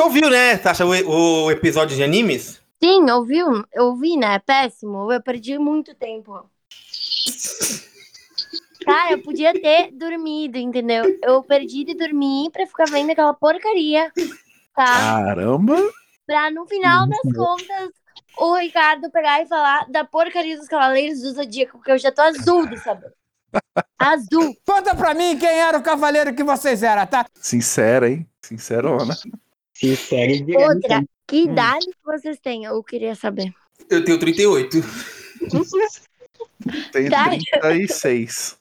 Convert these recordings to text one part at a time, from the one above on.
ouviu, né, Sasha, o, o episódio de animes? Sim, ouviu? Eu vi, né? Péssimo. Eu perdi muito tempo. Cara, eu podia ter dormido, entendeu? Eu perdi de dormir pra ficar vendo aquela porcaria. Tá? Caramba! Pra no final das contas, o Ricardo pegar e falar da porcaria dos Cavaleiros do Zodíaco, porque eu já tô azul de saber. Azul. Conta pra mim quem era o cavaleiro que vocês eram, tá? Sincera, hein? Sincerona. Sincero e Outra, que Hum. idade vocês têm? Eu queria saber. Eu tenho 38. Tem Tá. 36.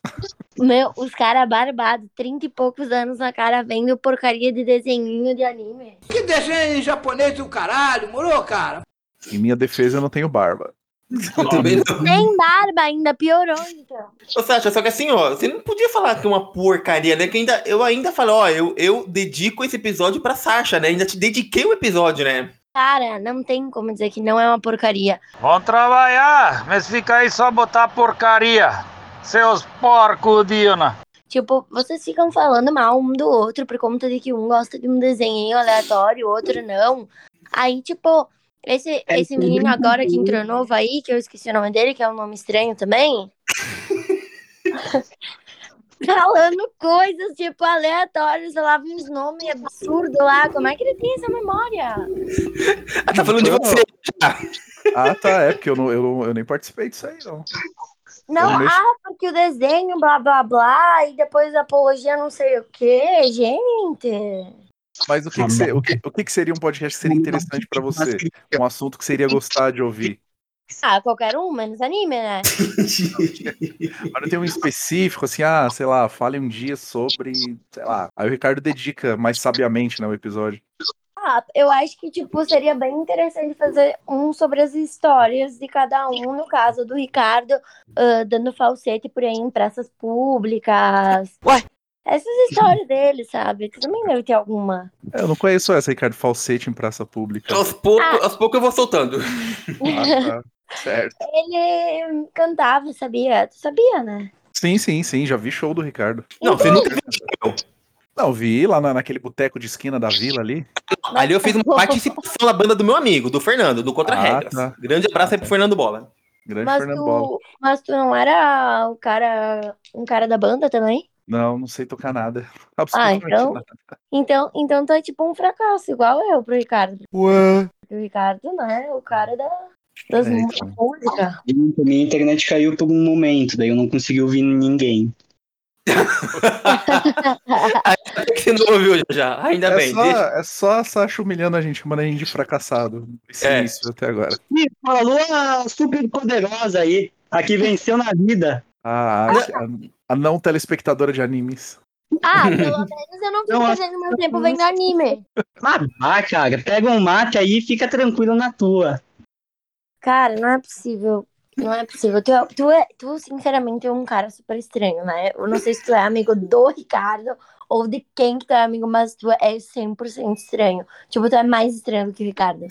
Meu, os caras barbados, 30 e poucos anos na cara, vendo porcaria de desenhinho de anime. Que desenho japonês do caralho, morou, cara? Em minha defesa, eu não tenho barba. Eu também não. Sem barba ainda, piorou então. Ô, Sasha, só que assim, ó, você não podia falar que é uma porcaria, né? Que ainda, eu ainda falo, ó, eu, eu dedico esse episódio pra Sasha, né? Ainda te dediquei o episódio, né? Cara, não tem como dizer que não é uma porcaria. Vão trabalhar, mas fica aí só botar porcaria. Seus porcos, Dina. Tipo, vocês ficam falando mal um do outro por conta de que um gosta de um desenho aleatório, o outro não. Aí, tipo, esse, É, esse menino agora que entrou novo aí, que eu esqueci o nome dele, que é um nome estranho também. Falando coisas, tipo, aleatórias, sei lá, uns nomes absurdos lá. Como é que ele tem essa memória? Ah, tá falando de você já. Ah, tá. É, porque eu, não, eu, não- eu nem participei disso aí, não. Não, mexo- ah, porque o desenho, blá blá blá, e depois a apologia não sei o quê, gente. Mas o que, que, se- o que, o que que seria um podcast que seria interessante pra você? Um assunto que seria gostar de ouvir? Ah, qualquer um, menos anime, né? Mas não tem um específico, assim, ah, sei lá, fale um dia sobre, sei lá. Aí o Ricardo dedica mais sabiamente, né, o episódio. Ah, eu acho que, tipo, seria bem interessante fazer um sobre as histórias de cada um, no caso do Ricardo, ah, dando falsete por aí em praças públicas. Ué? Essas histórias dele, sabe? Que também deve ter alguma. É, eu não conheço essa, Ricardo Falsete em praça pública. Aos poucos, Ah. aos poucos eu vou soltando. Ah, tá. Certo. Ele cantava, sabia? Tu sabia, né? Sim, sim, sim, já vi show do Ricardo. Não, você nunca viu show. Não, vi lá na- naquele boteco de esquina da vila ali. Ali eu fiz uma participação na banda do meu amigo, do Fernando, do Contra Ah, Regras. tá. Grande abraço aí pro Fernando Bola. Grande Mas Fernando Bola. tu, mas tu não era o cara, um cara da banda também? Não, não sei tocar nada. Ah, Absolutamente então, nada. então, então tu é tipo um fracasso, igual eu pro Ricardo. Ué. O Ricardo, né, o cara da, das É, então. música. Minha internet caiu por um momento, daí eu não consegui ouvir ninguém. Até que você não ouviu já, ainda É bem. só, deixa- é só a Sasha humilhando a gente, chamando a gente de fracassado. Esse É. início até agora. Ih, falou a super poderosa aí, a que venceu na vida. A, a, a não telespectadora de animes. Ah, pelo menos eu não fico Não, fazendo meu tempo vendo anime. Mas vá, cara, pega um mate aí e fica tranquilo na tua. Cara, não é possível. Não é possível. Tu, é- tu, é, tu, sinceramente, é um cara super estranho, né? Eu não sei se tu é amigo do Ricardo ou de quem que tu é amigo, mas tu é 100% estranho. Tipo, tu é mais estranho do que o Ricardo.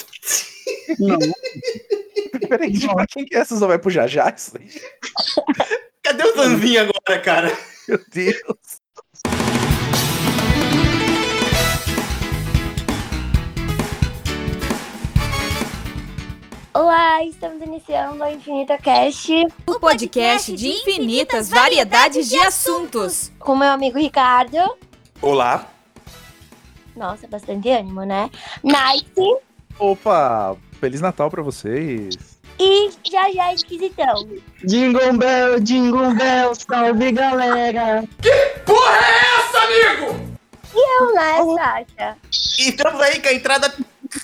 Não, Peraí, tipo, quem que é essa? Só vai pro Jajá isso aí? Cadê o Zanzinho agora, cara? Meu Deus. Olá, estamos iniciando a Infinita Cast O podcast de infinitas variedades de assuntos. com meu amigo Ricardo. Olá. Nossa, bastante ânimo, né? Nice Opa, Feliz Natal pra vocês. E já já esquisitão. Jingle Bell, Jingle Bell, salve galera. Eu, né, Sasha? E estamos aí com a entrada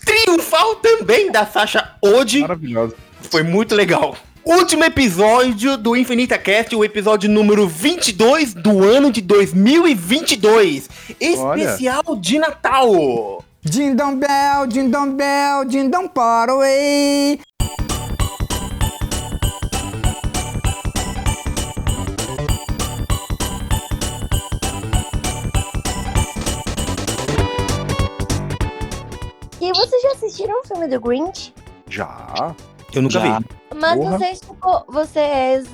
triunfal também da Sasha Odi. Maravilhosa. Foi muito legal. Último episódio do Infinita Cast, o episódio número 22 do ano de 2022. Especial de Natal. Dindom Bell, Dindom Bell, Dindom Parway. Vocês já assistiram o filme do Grinch? Já. Eu nunca Já. vi. Mas Porra. vocês, tipo, vocês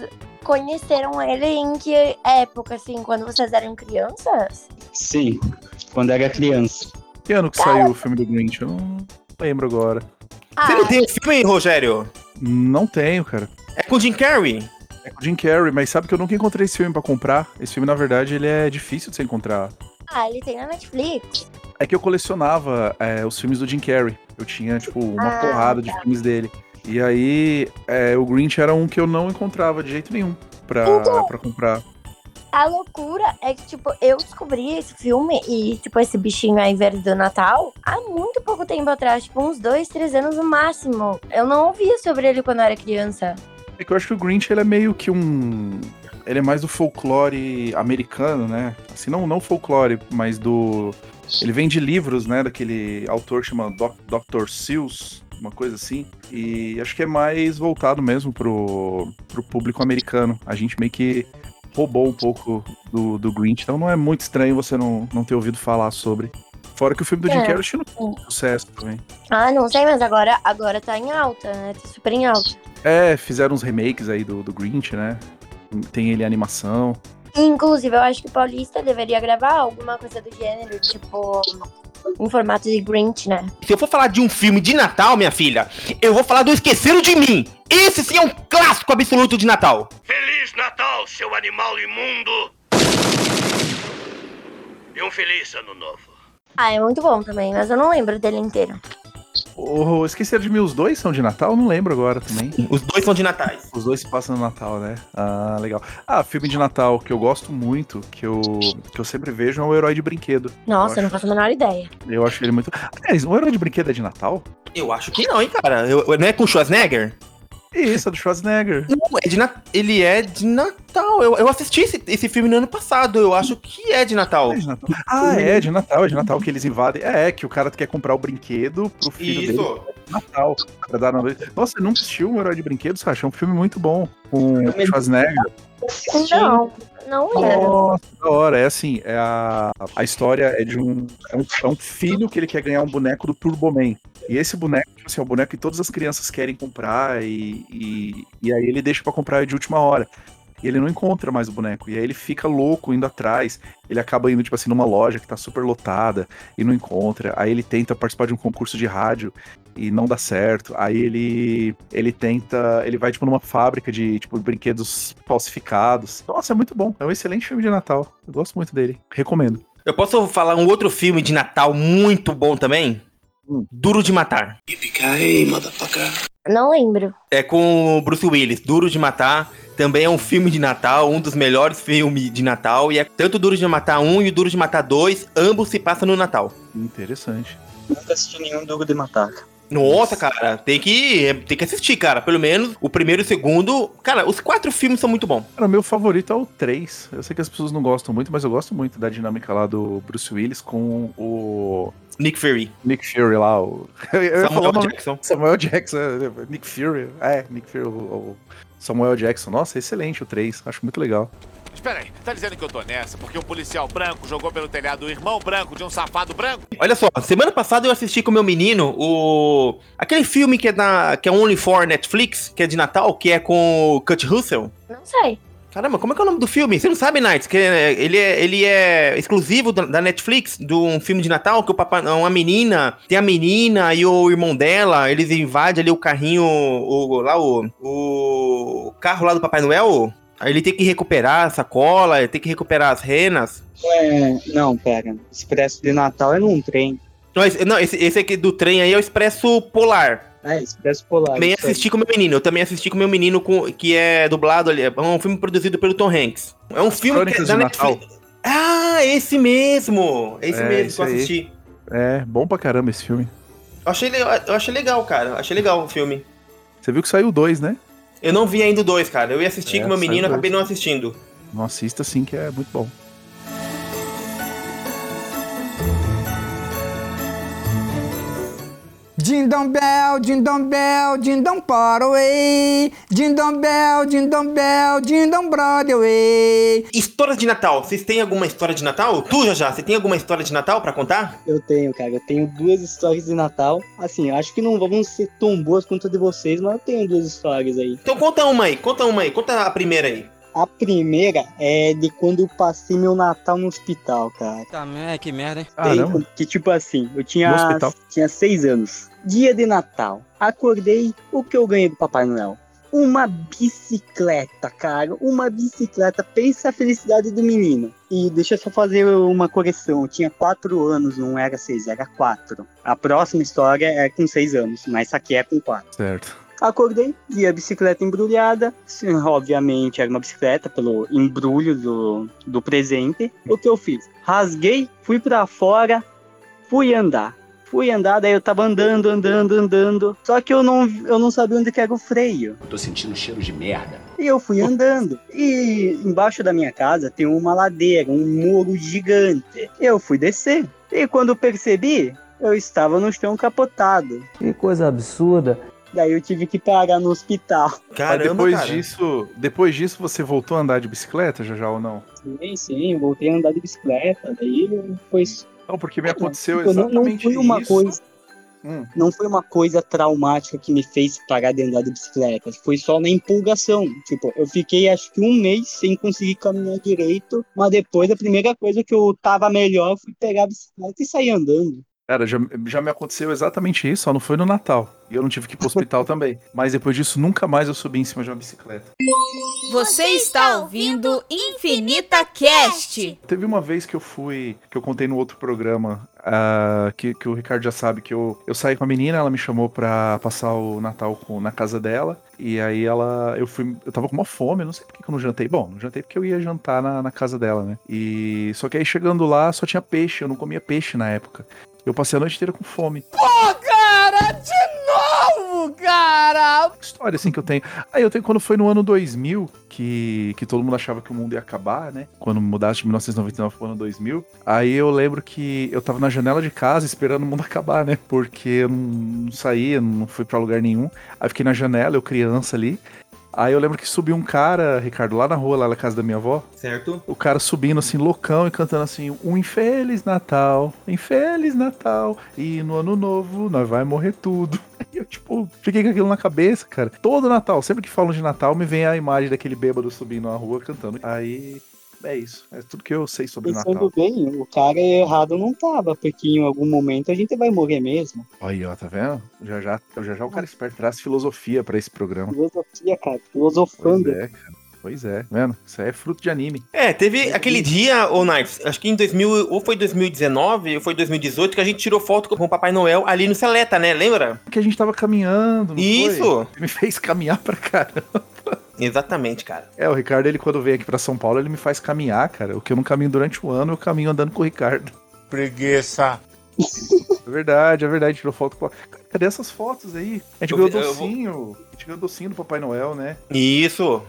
conheceram ele em que época, assim, quando vocês eram crianças? Sim, quando era criança. Que ano que saiu o filme do Grinch? Eu não lembro agora. Ah, Você não tem o filme, Rogério? Não tenho, cara. É com o Jim Carrey? É com o Jim Carrey, mas sabe que eu nunca encontrei esse filme pra comprar. Esse filme, na verdade, ele é difícil de você encontrar. Ah, ele tem na Netflix. É que eu colecionava é, os filmes do Jim Carrey. Eu tinha, tipo, uma Ah, porrada de tá. filmes dele. E aí, é, o Grinch era um que eu não encontrava de jeito nenhum pra, Então- pra comprar. A loucura é que, tipo, eu descobri esse filme e, tipo, esse bichinho aí verde do Natal há muito pouco tempo atrás, tipo, uns dois, três anos no máximo. Eu não ouvia sobre ele quando eu era criança. É que eu acho que o Grinch ele é meio que um. Ele é mais do folclore americano, né? Assim, não, não folclore, mas do. Ele vem de livros, né? Daquele autor que chama Doc, Dr. Seuss, uma coisa assim. E acho que é mais voltado mesmo pro, pro público americano. A gente meio que roubou um pouco do, do Grinch, então não é muito estranho você não, não ter ouvido falar sobre. Fora que o filme do Jim É. Carrey tinha um sucesso também. Ah, não sei, mas agora, agora tá em alta, né? Tá super em alta. É, fizeram uns remakes aí do, do Grinch, né? Tem ele animação. Inclusive, eu acho que o Paulista deveria gravar alguma coisa do gênero, tipo, em formato de Grinch, né? Se eu for falar de um filme de Natal, minha filha, eu vou falar do Esqueceram de Mim. Esse sim é um clássico absoluto de Natal. Feliz Natal, seu animal imundo! E um feliz ano novo. Ah, é muito bom também, mas eu não lembro dele inteiro. Oh, esqueceram de mim, os dois são de Natal? Não lembro agora também. Os dois são de natais. Os dois se passam no Natal, né? Ah, legal. Ah, filme de Natal que eu gosto muito, que eu, que eu sempre vejo, é o Herói de Brinquedo. Nossa, eu não acho. faço a menor ideia. Eu acho ele muito. Aliás, o Herói de Brinquedo é de Natal? Eu acho que não, hein, cara. Eu- não é com o Schwarzenegger? Isso, é do Schwarzenegger. Não, é de na- ele é de Natal. Eu, eu assisti esse, esse filme no ano passado. Eu acho que é de Natal. É de Natal. Ah, é, de Natal, é de Natal que eles invadem. É, é, que o cara quer comprar o brinquedo pro filho dele Isso. de Natal. Pra dar na... Nossa, você nunca assistiu um Herói de Brinquedo, Sacha? É um filme muito bom. Com o Schwarzenegger. Não, não lembro. Nossa, da hora. É assim, é a, a história é de um é, um. é um filho que ele quer ganhar um boneco do Turboman. E esse boneco, tipo assim, é um boneco que todas as crianças querem comprar e, e, e aí ele deixa pra comprar de última hora. E ele não encontra mais o boneco. E aí ele fica louco indo atrás. Ele acaba indo, tipo assim, numa loja que tá super lotada e não encontra. Aí ele tenta participar de um concurso de rádio e não dá certo. Aí ele ele tenta, ele vai tipo numa fábrica de tipo brinquedos falsificados. Nossa, é muito bom. É um excelente filme de Natal. Eu gosto muito dele. Recomendo. Eu posso falar um outro filme de Natal muito bom também? Duro de Matar. Não lembro. É com o Bruce Willis. Duro de Matar. Também é um filme de Natal, um dos melhores filmes de Natal. E é tanto o Duro de Matar 1 e o Duro de Matar 2. Ambos se passam no Natal. Interessante. Nunca assisti nenhum Duro de Matar. Nossa, cara, tem que, tem que assistir, cara. Pelo menos o primeiro e o segundo. Cara, os quatro filmes são muito bons. Cara, o meu favorito é o 3. Eu sei que as pessoas não gostam muito, mas eu gosto muito da dinâmica lá do Bruce Willis com o Nick Fury, Nick Fury lá. O... Samuel Jackson. Samuel Jackson, Nick Fury. É, Nick Fury, o Samuel Jackson. Nossa, excelente o 3. Acho muito legal. Espera aí, tá dizendo que eu tô nessa porque um policial branco jogou pelo telhado o irmão branco de um safado branco? Olha só, semana passada eu assisti com meu menino o. aquele filme que é da. que é Only for Netflix, que é de Natal, que é com o Kurt Russell. Não sei. Caramba, como é que é o nome do filme? Você não sabe, Nights? Que é- ele, é, ele é exclusivo da, da Netflix, de um filme de Natal, que o papai, uma menina, tem a menina e o irmão dela, eles invadem ali o carrinho, o, lá o, o carro lá do Papai Noel. Aí ele tem que recuperar a sacola, ele tem que recuperar as renas. É, não, pera. Expresso de Natal é num trem. Não, esse, não, esse, esse aqui do trem aí é o Expresso Polar. É, Expresso Polar. Também isso aí. assisti com meu menino. Eu também assisti com meu menino com, que é dublado ali. É um filme produzido pelo Tom Hanks. É um filme que é da de Netflix. Ah, esse mesmo! Esse É, mesmo esse que eu aí. assisti. É, bom pra caramba esse filme. Eu achei, legal, eu achei legal, cara. Eu achei legal o filme. Você viu que saiu dois, né? Eu não vi ainda o dois, cara. Eu ia assistir É, com meu menino, acabei não assistindo. Não assista sim, que é muito bom. Dindom bell, dindom bell, dindom Broadway. Dindom bell, dindom bell, dindom Broadway. Histórias de Natal. Vocês têm alguma história de Natal? Tu, já já, você tem alguma história de Natal pra contar? Eu tenho, cara. Eu tenho duas histórias de Natal. Assim, eu acho que não vão ser tão boas quanto a de vocês, mas eu tenho duas histórias aí. Então conta uma aí, conta uma aí. Conta a primeira aí. A primeira é de quando eu passei meu Natal no hospital, cara. Tá, é, que merda, hein? Caramba. Que tipo assim, eu tinha, tinha seis anos. Dia de Natal. Acordei, o que eu ganhei do Papai Noel? Uma bicicleta, cara. Uma bicicleta. Pensa a felicidade do menino. E deixa eu só fazer uma correção. Eu tinha quatro anos, não era seis, era quatro. A próxima história é com seis anos, mas essa aqui é com quatro. Certo. Acordei, vi a bicicleta embrulhada. Sim, Obviamente era uma bicicleta pelo embrulho do, do presente. O que eu fiz? Rasguei, fui pra fora, fui andar. Fui andar, daí eu tava andando, andando, andando. Só que eu não, eu não sabia onde que era o freio. Tô sentindo cheiro de merda. E eu fui andando. E embaixo da minha casa tem uma ladeira, um muro gigante. Eu fui descer. E quando percebi, eu estava no chão capotado. Que coisa absurda. Daí eu tive que parar no hospital. Mas depois disso, depois disso você voltou a andar de bicicleta, já já ou não? Sim, sim, voltei a andar de bicicleta. Daí foi. Não, porque me aconteceu Tipo, não- exatamente não foi uma isso. coisa. Hum. Não foi uma coisa traumática que me fez parar de andar de bicicleta. Foi só na empolgação. Tipo, eu fiquei acho que um mês sem conseguir caminhar direito. Mas depois a primeira coisa que eu tava melhor foi pegar a bicicleta e sair andando. Cara, já, já me aconteceu exatamente isso, só não foi no Natal. E eu não tive que ir pro hospital também. Mas depois disso, nunca mais eu subi em cima de uma bicicleta. Você está ouvindo Infinita Cast. Teve uma vez que eu fui, que eu contei no outro programa, ah, que, que o Ricardo já sabe que eu, eu saí com a menina, ela me chamou pra passar o Natal com, na casa dela. E aí ela, eu fui, eu tava com uma fome, eu não sei por que que eu não jantei. Bom, não jantei porque eu ia jantar na, na casa dela, né? E só que aí chegando lá só tinha peixe, eu não comia peixe na época. Eu passei a noite inteira com fome. Pô, cara, de novo, cara! história assim que eu tenho. Aí eu tenho quando foi no ano 2000, que, que todo mundo achava que o mundo ia acabar, né? Quando mudasse de 1999 pro ano 2000. Aí eu lembro que eu tava na janela de casa esperando o mundo acabar, né? Porque eu não, não saía, não fui pra lugar nenhum. Aí fiquei na janela, eu criança ali. Aí eu lembro que subiu um cara, Ricardo, lá na rua, lá na casa da minha avó. Certo. O cara subindo assim, loucão e cantando assim: Um infeliz Natal, infeliz Natal, e no ano novo nós vai morrer tudo. E eu, tipo, fiquei com aquilo na cabeça, cara. Todo Natal, sempre que falam de Natal, me vem a imagem daquele bêbado subindo na rua cantando. Aí, é isso. É tudo que eu sei sobre Pensando Natal. bem, o cara errado não tava, porque em algum momento a gente vai morrer mesmo. Aí, ó, tá vendo? Já já, já, já o cara esperto traz filosofia pra esse programa. Filosofia, cara, filosofando. Pois é, cara. Pois é, vendo? Isso aí é fruto de anime. É, teve aquele dia, ô Knives, acho que em 2000, ou foi 2019, ou foi 2018, que a gente tirou foto com o Papai Noel ali no Seleta, né? Lembra? Que a gente tava caminhando, não Isso. foi? Me fez caminhar pra caramba. Exatamente, cara. É, o Ricardo, ele quando vem aqui pra São Paulo, ele me faz caminhar, cara. O que eu não caminho durante o ano, eu caminho andando com o Ricardo. Preguiça. É verdade, é verdade. Tirou foto com Cadê essas fotos aí? A gente Eu ganhou eu vou- docinho. A gente ganhou docinho do Papai Noel, né? Isso.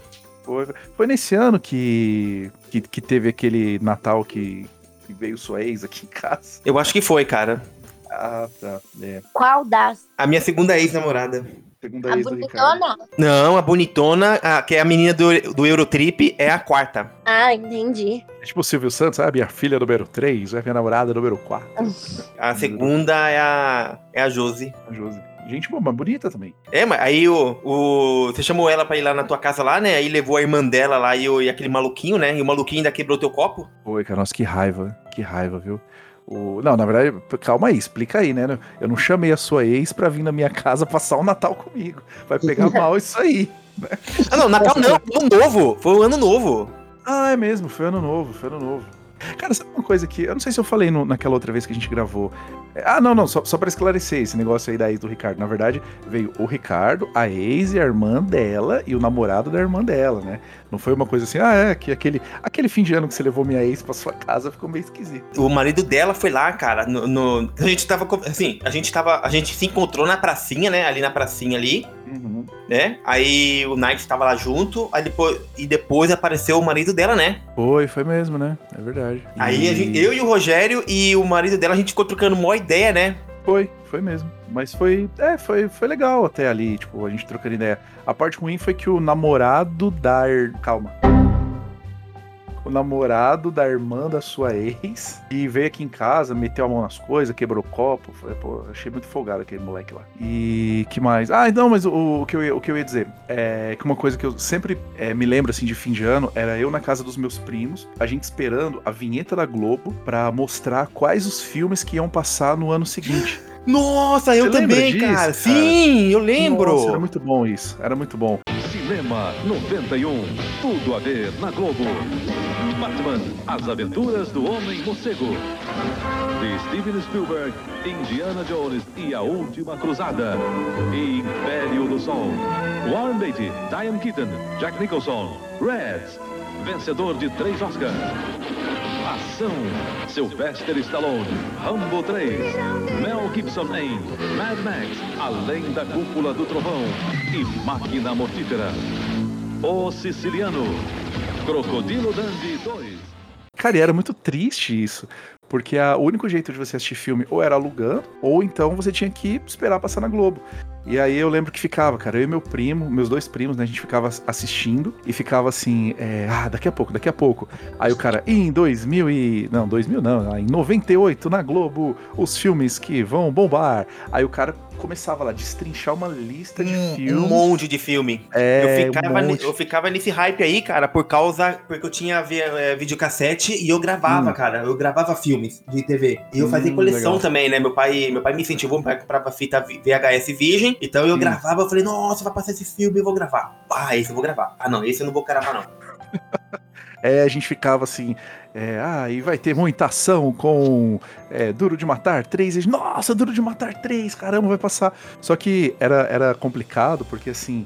Foi, foi nesse ano que, que, que teve aquele Natal que, que veio sua ex aqui em casa. Eu acho que foi, cara. Ah, tá. É. Qual das? A minha segunda ex-namorada. Segunda A ex bonitona? Não, a bonitona, a- que é a menina do, do Eurotrip, é a quarta. Ah, entendi. É tipo o Silvio Santos, sabe? A filha número 3, é minha namorada número 4. A segunda é a, é a Josi. A Josi. Gente boa, mas bonita também. É, mas aí o, o. Você chamou ela pra ir lá na tua casa lá, né? Aí levou a irmã dela lá e, o- e aquele maluquinho, né? E o maluquinho ainda quebrou teu copo. Foi, cara, nossa, que raiva, que raiva, viu? O... Não, na verdade, calma aí, explica aí, né? Eu não chamei a sua ex pra vir na minha casa passar o Natal comigo. Vai pegar mal isso aí. Ah, não, Natal não, ano novo. Foi o ano novo. Ah, é mesmo, foi ano novo, foi ano novo. Cara, sabe uma coisa que. Eu não sei se eu falei no- naquela outra vez que a gente gravou. Ah, não, não, só, só pra esclarecer esse negócio aí da ex do Ricardo. Na verdade, veio o Ricardo, a ex e a irmã dela e o namorado da irmã dela, né? Não foi uma coisa assim, ah, é, que aquele, aquele fim de ano que você levou minha ex pra sua casa ficou meio esquisito. O marido dela foi lá, cara, no, no- a gente tava, assim, a gente tava, a gente se encontrou na pracinha, né, ali na pracinha ali, Uhum. né, aí o Knight tava lá junto, aí depois, e depois apareceu o marido dela, né, Foi, foi mesmo, né? É verdade. aí a gente- eu e o Rogério e o marido dela, a gente ficou trocando uma ideia, né, Foi, foi mesmo. Mas foi, é, foi, foi legal até ali, tipo, a gente trocando ideia. A parte ruim foi que o namorado da. Calma. O namorado da irmã da sua ex e veio aqui em casa, meteu a mão nas coisas, quebrou o copo. Falei, pô, achei muito folgado aquele moleque lá. E que mais? Ah, não, mas o, o que, eu, ia- o que eu ia dizer é que uma coisa que eu sempre é, me lembro assim de fim de ano era eu na casa dos meus primos, a gente esperando a vinheta da Globo pra mostrar quais os filmes que iam passar no ano seguinte. Nossa, eu Você lembra também, disso, cara. cara? Sim, eu lembro. Nossa, era muito bom isso. Era muito bom. Cinema 91. Tudo a ver na Globo. Batman, As Aventuras do Homem Morcego. De Steven Spielberg, Indiana Jones e a Última Cruzada. E Império do Sol. Warren Beatty, Diane Keaton, Jack Nicholson. Reds, vencedor de três Oscars. Ação, Sylvester Stallone, Rambo 3, Mel Gibson em Mad Max, Além da Cúpula do Trovão e Máquina Mortífera. O Siciliano, Crocodilo Dandy 2. Cara, e era muito triste isso. Porque a- o único jeito de você assistir filme ou era alugando, ou então você tinha que esperar passar na Globo. E aí eu lembro que ficava, cara, eu e meu primo, meus dois primos, né, a gente ficava assistindo e ficava assim, é, ah, daqui a pouco, daqui a pouco. Aí o cara, em 2000 e... não, 2000 não, em 98 na Globo, os filmes que vão bombar. Aí o cara começava lá a destrinchar uma lista de Um filmes. monte de filme. É, eu, ficava, um eu ficava nesse hype aí, cara, por causa. Porque eu tinha é, videocassete e eu gravava, Hum. cara. Eu gravava filmes de TV. E eu fazia Hum, coleção legal. também, né? Meu pai, meu pai me incentivou, meu pai comprava fita VHS Virgem. Então eu Hum. gravava, eu falei, nossa, vai passar esse filme, eu vou gravar. Ah, esse eu vou gravar. Ah, não, esse eu não vou gravar, não. É, a gente ficava assim, é, ah, e vai ter muita ação com é, Duro de Matar 3. E, Nossa, Duro de Matar 3, caramba, vai passar. Só que era, era complicado, porque assim,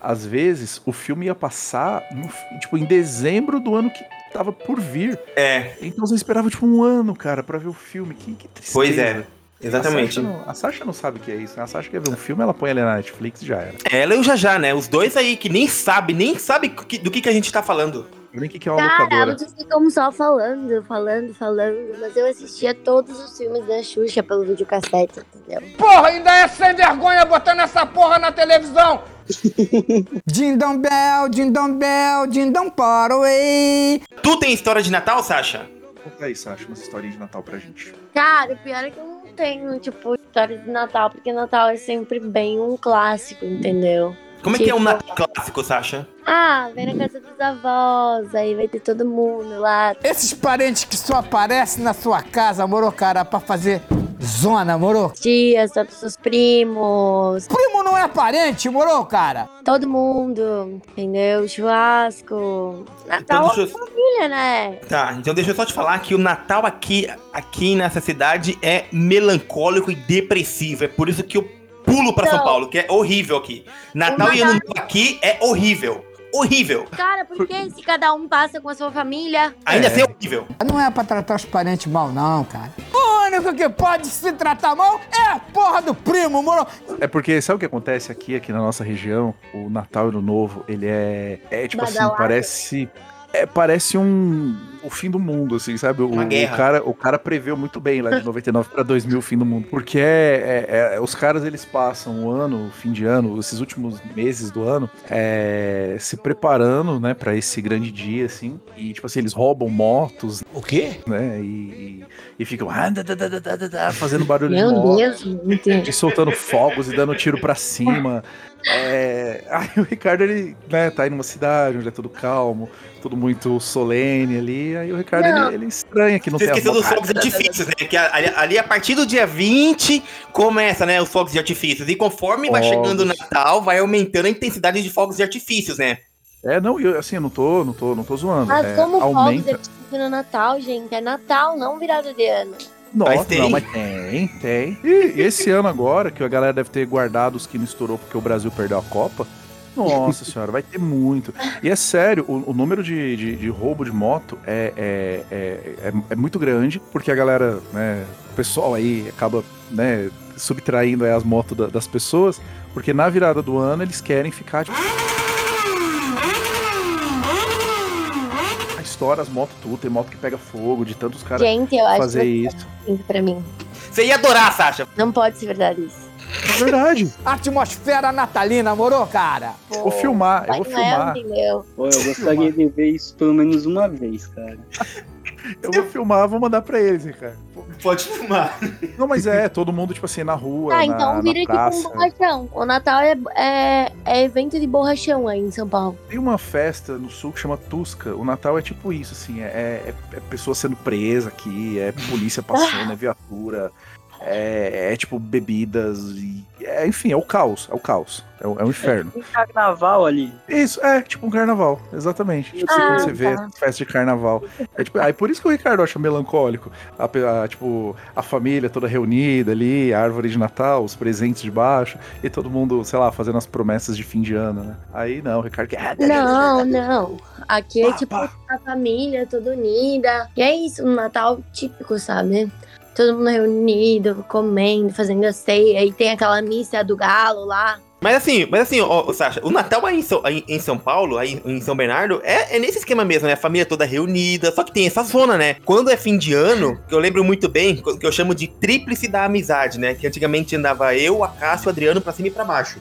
às vezes o filme ia passar, no tipo, em dezembro do ano que tava por vir. É, Então você esperava, tipo, um ano, cara, pra ver o filme. Que, que tristeza. pois é. Exatamente. A Sasha, não, a Sasha não sabe o que é isso, né? A Sasha quer ver um filme, ela põe ali na Netflix e já era. Ela e o Jajá, né? Os dois aí que nem sabe, nem sabe que- do que, que a gente tá falando. Nem o que, que é uma Cara, locadora. ficam só falando, falando, falando, mas eu assistia todos os filmes da Xuxa pelo videocassete, entendeu? Porra, ainda é sem vergonha botando essa porra na televisão! Dindom bell, dindom bell, dindom paroi. Tu tem história de Natal, Sasha? Conta aí, Sasha, umas historinhas de Natal pra gente. Cara, o pior é que eu não tenho, tipo, história de Natal, porque Natal é sempre bem um clássico, entendeu? Como é que é um Tipo- Natal clássico, Sasha? Ah, vem na casa dos avós, aí vai ter todo mundo lá. Esses parentes que só aparecem na sua casa, moro, cara, pra fazer zona, moro? Tias, todos os primos, Primo não é parente, moro, cara? todo mundo, entendeu? Churrasco. Natal Então, é eu- família, né? Tá, então deixa eu só te falar que o Natal aqui, aqui nessa cidade é melancólico e depressivo. É por isso que eu pulo pra São Não. Paulo, que é horrível aqui. Natal e Ano Novo aqui é horrível. Horrível. Cara, por que se cada um passa com a sua família? Ainda É. assim é horrível. Não é pra tratar os parentes mal, não, cara. O único que pode se tratar mal é a porra do primo, moro? É porque, sabe o que acontece aqui, aqui na nossa região? O Natal e o Novo, ele é. É tipo assim, Badalado. parece. É, parece um. O fim do mundo, assim, sabe? O, Uma o cara, o cara preveu muito bem lá de 99 pra 2000 o fim do mundo. Porque é, é- é- os caras eles passam o ano, o fim de ano, esses últimos meses do ano, é, se preparando, né, pra esse grande dia, assim. E, tipo assim, eles roubam motos, O quê? né? E, e, e ficam ah, da, da, da, da, da, da, fazendo barulho de Meu moto Deus, não entendi. e soltando fogos e dando tiro pra cima. É... Aí o Ricardo, ele né, tá aí numa cidade onde é tudo calmo, tudo muito solene ali. Aí o Ricardo, ele, ele estranha que não Você tem esqueceu dos fogos de artifícios, né? Que ali, ali, a partir do dia 20 começa, né, os fogos de artifícios. E conforme vai Fogos. chegando o Natal, vai aumentando a intensidade de fogos de artifícios, né? É, não, eu, assim, eu não tô, não tô, não tô zoando. Mas é, como fogos aumenta. é tipo no Natal, gente? É Natal, não virada de ano. Nossa, Mas tem. não, mas tem, tem. E, esse ano agora, que a galera deve ter guardado os que não estourou porque o Brasil perdeu a Copa. Nossa senhora, vai ter muito. E é sério, o, o número de, de, de roubo de moto é, é, é, é, é muito grande, porque a galera, né, o pessoal aí acaba, né, subtraindo aí as motos da- das pessoas, porque na virada do ano eles querem ficar, tipo... Estoura as motos tudo, tem moto que pega fogo, de tantos caras Gente, eu acho fazer que isso. é pra mim. Você ia adorar, Sasha. Não pode ser verdade isso. É verdade. Atmosfera natalina, moro, cara? Eu vou filmar, eu vou Noel, filmar. entendeu? Pô, eu gostaria de ver isso pelo menos uma vez, cara. Eu vou filmar, vou mandar pra eles, cara. Pode filmar. Não, mas é, todo mundo, tipo assim, na rua, Ah, na, então vira na tipo um borrachão. O Natal é, é, é evento de borrachão aí em São Paulo. Tem uma festa no sul que chama Tusca. O Natal é tipo isso, assim, é, é, é pessoa sendo presa aqui, é polícia passando, é viatura, é, é tipo bebidas, e, é, enfim, é o caos, é o caos, é o, é o inferno. Tem carnaval ali. Isso, é tipo um carnaval, exatamente. Tipo, assim, Ah, quando você vê tá. festa de carnaval. É tipo, aí por isso que o Ricardo acha melancólico. A, a, tipo, a família toda reunida ali, a árvore de Natal, os presentes debaixo, e todo mundo, sei lá, fazendo as promessas de fim de ano, né? Aí não, o Ricardo quer. Não, não. Aqui é Pá, tipo pá. a família toda unida. E é isso, um Natal típico, sabe? Todo mundo reunido, comendo, fazendo a ceia. E tem aquela missa do galo lá. Mas assim, mas assim, ó, Sasha, o Natal aí em São, aí em São Paulo, aí em São Bernardo, é, é nesse esquema mesmo, né? A família toda reunida, só que tem essa zona, né? Quando é fim de ano, que eu lembro muito bem, que eu chamo de tríplice da amizade, né? Que antigamente andava eu, a Cássio, o Adriano pra cima e pra baixo.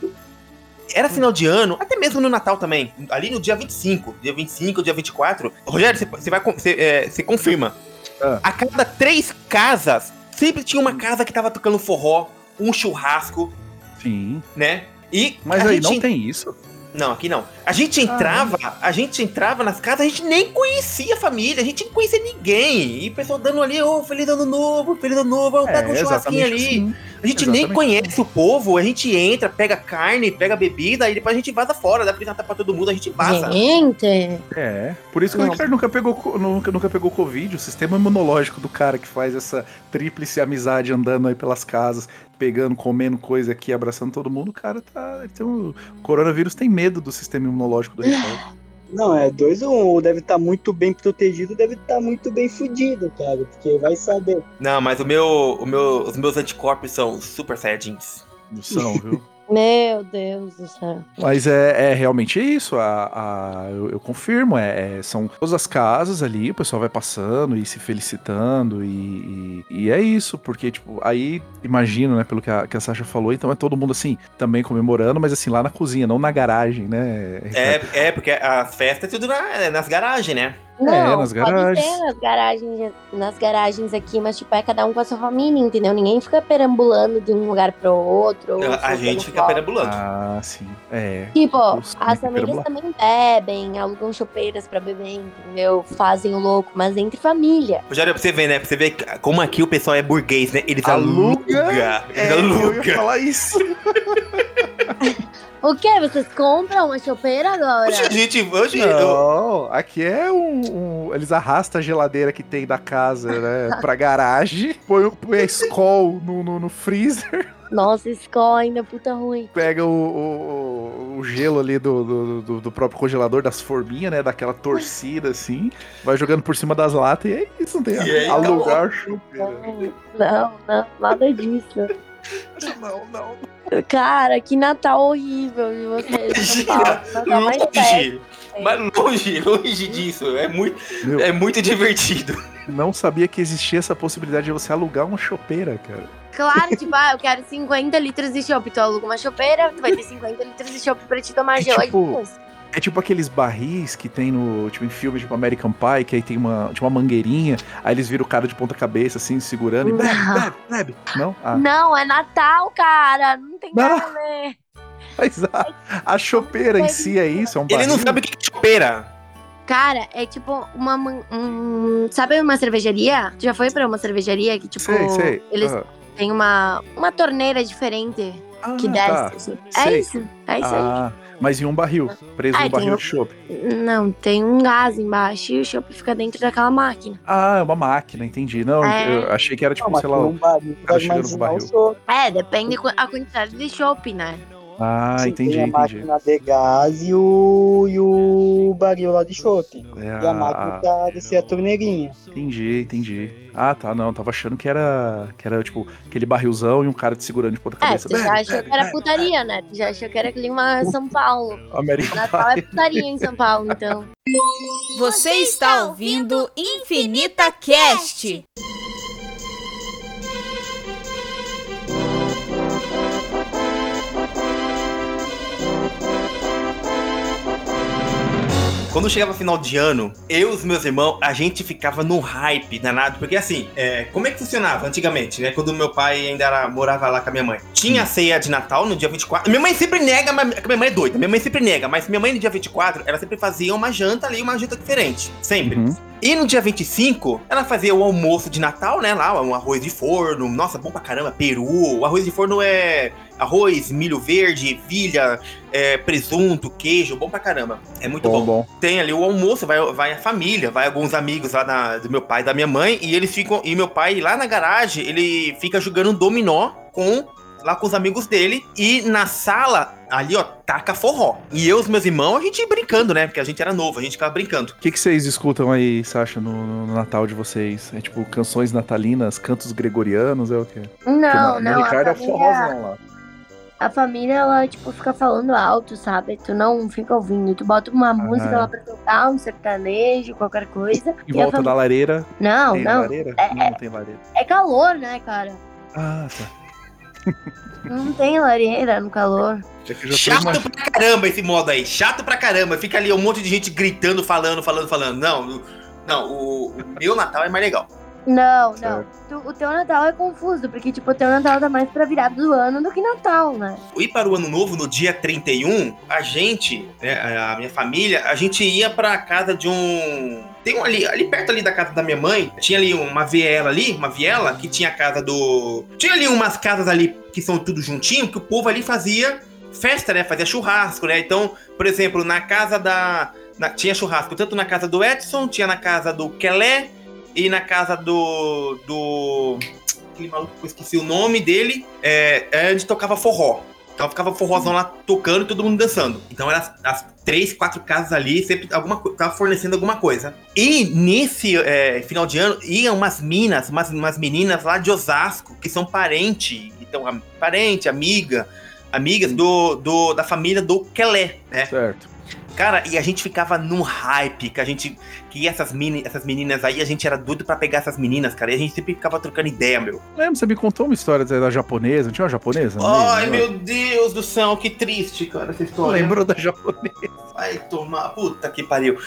Era final de ano, até mesmo no Natal também. Ali no dia 25, dia 25, dia 24. Rogério, você- você vai, você, é, você confirma. Ah. A cada três casas, sempre tinha uma casa que tava tocando forró, um churrasco, Sim. né? E Mas aí gente não tem isso. Não, aqui não. A gente entrava, a gente entrava nas casas, a gente nem conhecia a família, a gente nem conhecia ninguém. E o pessoal dando ali, ô, feliz ano novo, feliz ano novo, eu pego um churrasquinho ali. assim. A gente nem Exatamente conhece o povo, a gente entra, pega carne, pega bebida, e depois a gente vaza fora, dá pra pra todo mundo, a gente vaza. Gente, É, por isso que o Não. Ricardo nunca pegou, nunca, nunca pegou Covid. O sistema imunológico do cara que faz essa tríplice amizade andando aí pelas casas, pegando, comendo coisa aqui, abraçando todo mundo, o cara tá. tem um- o coronavírus tem medo do sistema imunológico do Ricardo. Não, é dois ou um. Ou deve estar muito bem protegido, deve estar muito bem fudido, cara. Porque vai saber. Não, mas o meu, o meu, os meus anticorpos são super saiyajins. Não são, viu? meu Deus do céu. Mas é, é realmente isso, a, a- eu, eu confirmo, é, é- são todas as casas ali, o pessoal vai passando e se felicitando, e, e- e é isso, porque, tipo, aí, imagino, né, pelo que a, que a Sasha falou, então é todo mundo, assim, também comemorando, mas assim, lá na cozinha, não na garagem, né? É, é, porque as festas é tudo na- é nas garagens, né? Não, É, nas pode garagens. ter nas garagens, nas garagens aqui, mas tipo, é cada um com a sua família, entendeu? Ninguém fica perambulando de um lugar pro outro. ou A, gente fica perambulando. Ah, sim, é. Tipo, as famílias também bebem, alugam chopeiras pra beber, entendeu? Fazem o louco, mas entre família. Rogério, pra você ver, né? Pra você ver como aqui o pessoal é burguês, né? Eles Aluga? alugam. Eles É, eu ia alugam. falar isso. O quê? Vocês compram uma chopeira agora? Hoje a gente. Hoje, eu- Não, aqui é um, um- Eles arrastam a geladeira que tem da casa, né, pra garagem, põe, põe a Skol no, no, no freezer, Nossa, escola ainda puta ruim. pega o, o, o gelo ali do, do, do- do próprio congelador, das forminhas, né, daquela torcida assim, vai jogando por cima das latas e é isso, não tem E aí, alugar chupeira. Não, não, nada disso. Não, não. Cara, que Natal horrível de vocês. Perto. longe, mas longe, longe disso. É muito, Meu, é muito divertido. não sabia que existia essa possibilidade de você alugar uma chopeira, cara. Claro, tipo, ah, eu quero 50 litros de chopp. Tu aluga uma chopeira, tu vai ter 50 litros de chopp pra te tomar É geladinhos. tipo- É tipo aqueles barris que tem no, tipo, em filmes tipo American Pie, que aí tem uma, tipo, uma mangueirinha, aí eles viram o cara de ponta cabeça, assim, segurando e bebe, Não. bebe, bebe. Não? Ah, Não, é Natal, cara. Não tem Não. nada a ver. mas a, a chopeira em si é isso, é um Ele não sabe o que é chopeira. Cara, é tipo uma. Um, sabe uma cervejaria? Tu já foi pra uma cervejaria que, tipo, Sei, sei. eles Ah. têm uma, uma torneira diferente que Ah, desce. tá. assim. É isso, é isso Ah, mas em um barril, preso Ah, tem barril um- de chopp. aí. Não, tem um gás embaixo e o chopp fica dentro daquela máquina. Ah, é uma máquina, entendi. Não, É. eu achei que era tipo, Não, sei lá. um barril, cara vai chegando no barril. É, depende a quantidade de chopp, né? Ah, Sim, entendi, tem a entendi. máquina de gás e o, e o barril lá de chope. É, E a máquina a- pra descer a torneirinha. Entendi, entendi. Ah, tá, não, tava achando que era, que era tipo aquele barrilzão e um cara te segurando de ponta É, cabeça. tu já achou que era putaria, né? Tu já achou que era clima São Paulo. American Natal é putaria em São Paulo, então. Você está ouvindo Infinita Cast. Quando chegava final de ano, eu e os meus irmãos, a gente ficava no hype danado, porque assim, é, como é que funcionava antigamente, né? Quando meu pai ainda era, morava lá com a minha mãe. Tinha a ceia de Natal no dia 24. Minha mãe sempre nega, mas minha mãe é doida. Minha mãe sempre nega, mas minha mãe no dia 24, ela sempre fazia uma janta ali, uma janta diferente. Sempre. Uhum. E no dia 25, ela fazia o almoço de Natal, né? Lá, um arroz de forno. Nossa, bom pra caramba, peru. O arroz de forno é arroz, milho verde, ervilha, é, presunto, queijo. Bom pra caramba. É muito bom. Bom, bom. Tem ali o almoço, vai, vai a família, vai alguns amigos lá da- do meu pai e da minha mãe. E eles ficam. E meu pai, lá na garagem, ele fica jogando um dominó com. Lá com os amigos dele. E na sala, ali, ó, taca forró. E eu e os meus irmãos, a gente brincando, né? Porque a gente era novo, a gente ficava brincando. O que, que vocês escutam aí, Sasha, no, no Natal de vocês? É tipo canções natalinas, cantos gregorianos, é o quê? Não, na- não. No A Ricardo é família, forrozão lá. a família, ela, tipo, fica falando alto, sabe? Tu não fica ouvindo. Tu bota uma música Ah. lá pra tocar, um sertanejo, qualquer coisa. Em e volta fam- da lareira. Não, tem não. lareira? É, não, não tem lareira. é calor, né, cara? Ah, tá. Não tem lareira no calor. Chato imagi- pra caramba esse modo aí. Chato pra caramba. Fica ali um monte de gente gritando, falando, falando, falando. Não, não, o, o meu Natal é mais legal. Não, não. Certo. Tu- o teu Natal é confuso, porque, tipo, o teu Natal tá mais pra virada do ano do que Natal, né? Ir para o ano novo, no dia 31, a gente, né, a minha família, a gente ia pra casa de um. Tem um ali, ali perto ali da casa da minha mãe, tinha ali uma viela ali, uma viela, que tinha a casa do. Tinha ali umas casas ali que são tudo juntinho, que o povo ali fazia festa, né? Fazia churrasco, né? Então, por exemplo, na casa da. na- tinha churrasco tanto na casa do Edson, tinha na casa do Kelé e na casa do. do. Aquele maluco que eu esqueci o nome dele, é, é onde tocava forró. Então ficava forrozão lá tocando e todo mundo dançando. Então eram as, as três, quatro casas ali, sempre alguma tava fornecendo alguma coisa. E nesse é, final de ano, iam umas minas, umas, umas meninas lá de Osasco, que são parente, então, am- parente, amiga, amigas do, do, da família do Kelé, né? Certo. Cara, e a gente ficava num hype, que a gente. Que essas, meni, essas meninas aí, a gente era doido pra pegar essas meninas, cara. E a gente sempre ficava trocando ideia, meu. Lembra, você me contou uma história da japonesa? Não tinha uma japonesa? Ai, né? meu Deus do céu, que triste, cara, essa história. Lembrou da japonesa? Vai tomar. Puta que pariu.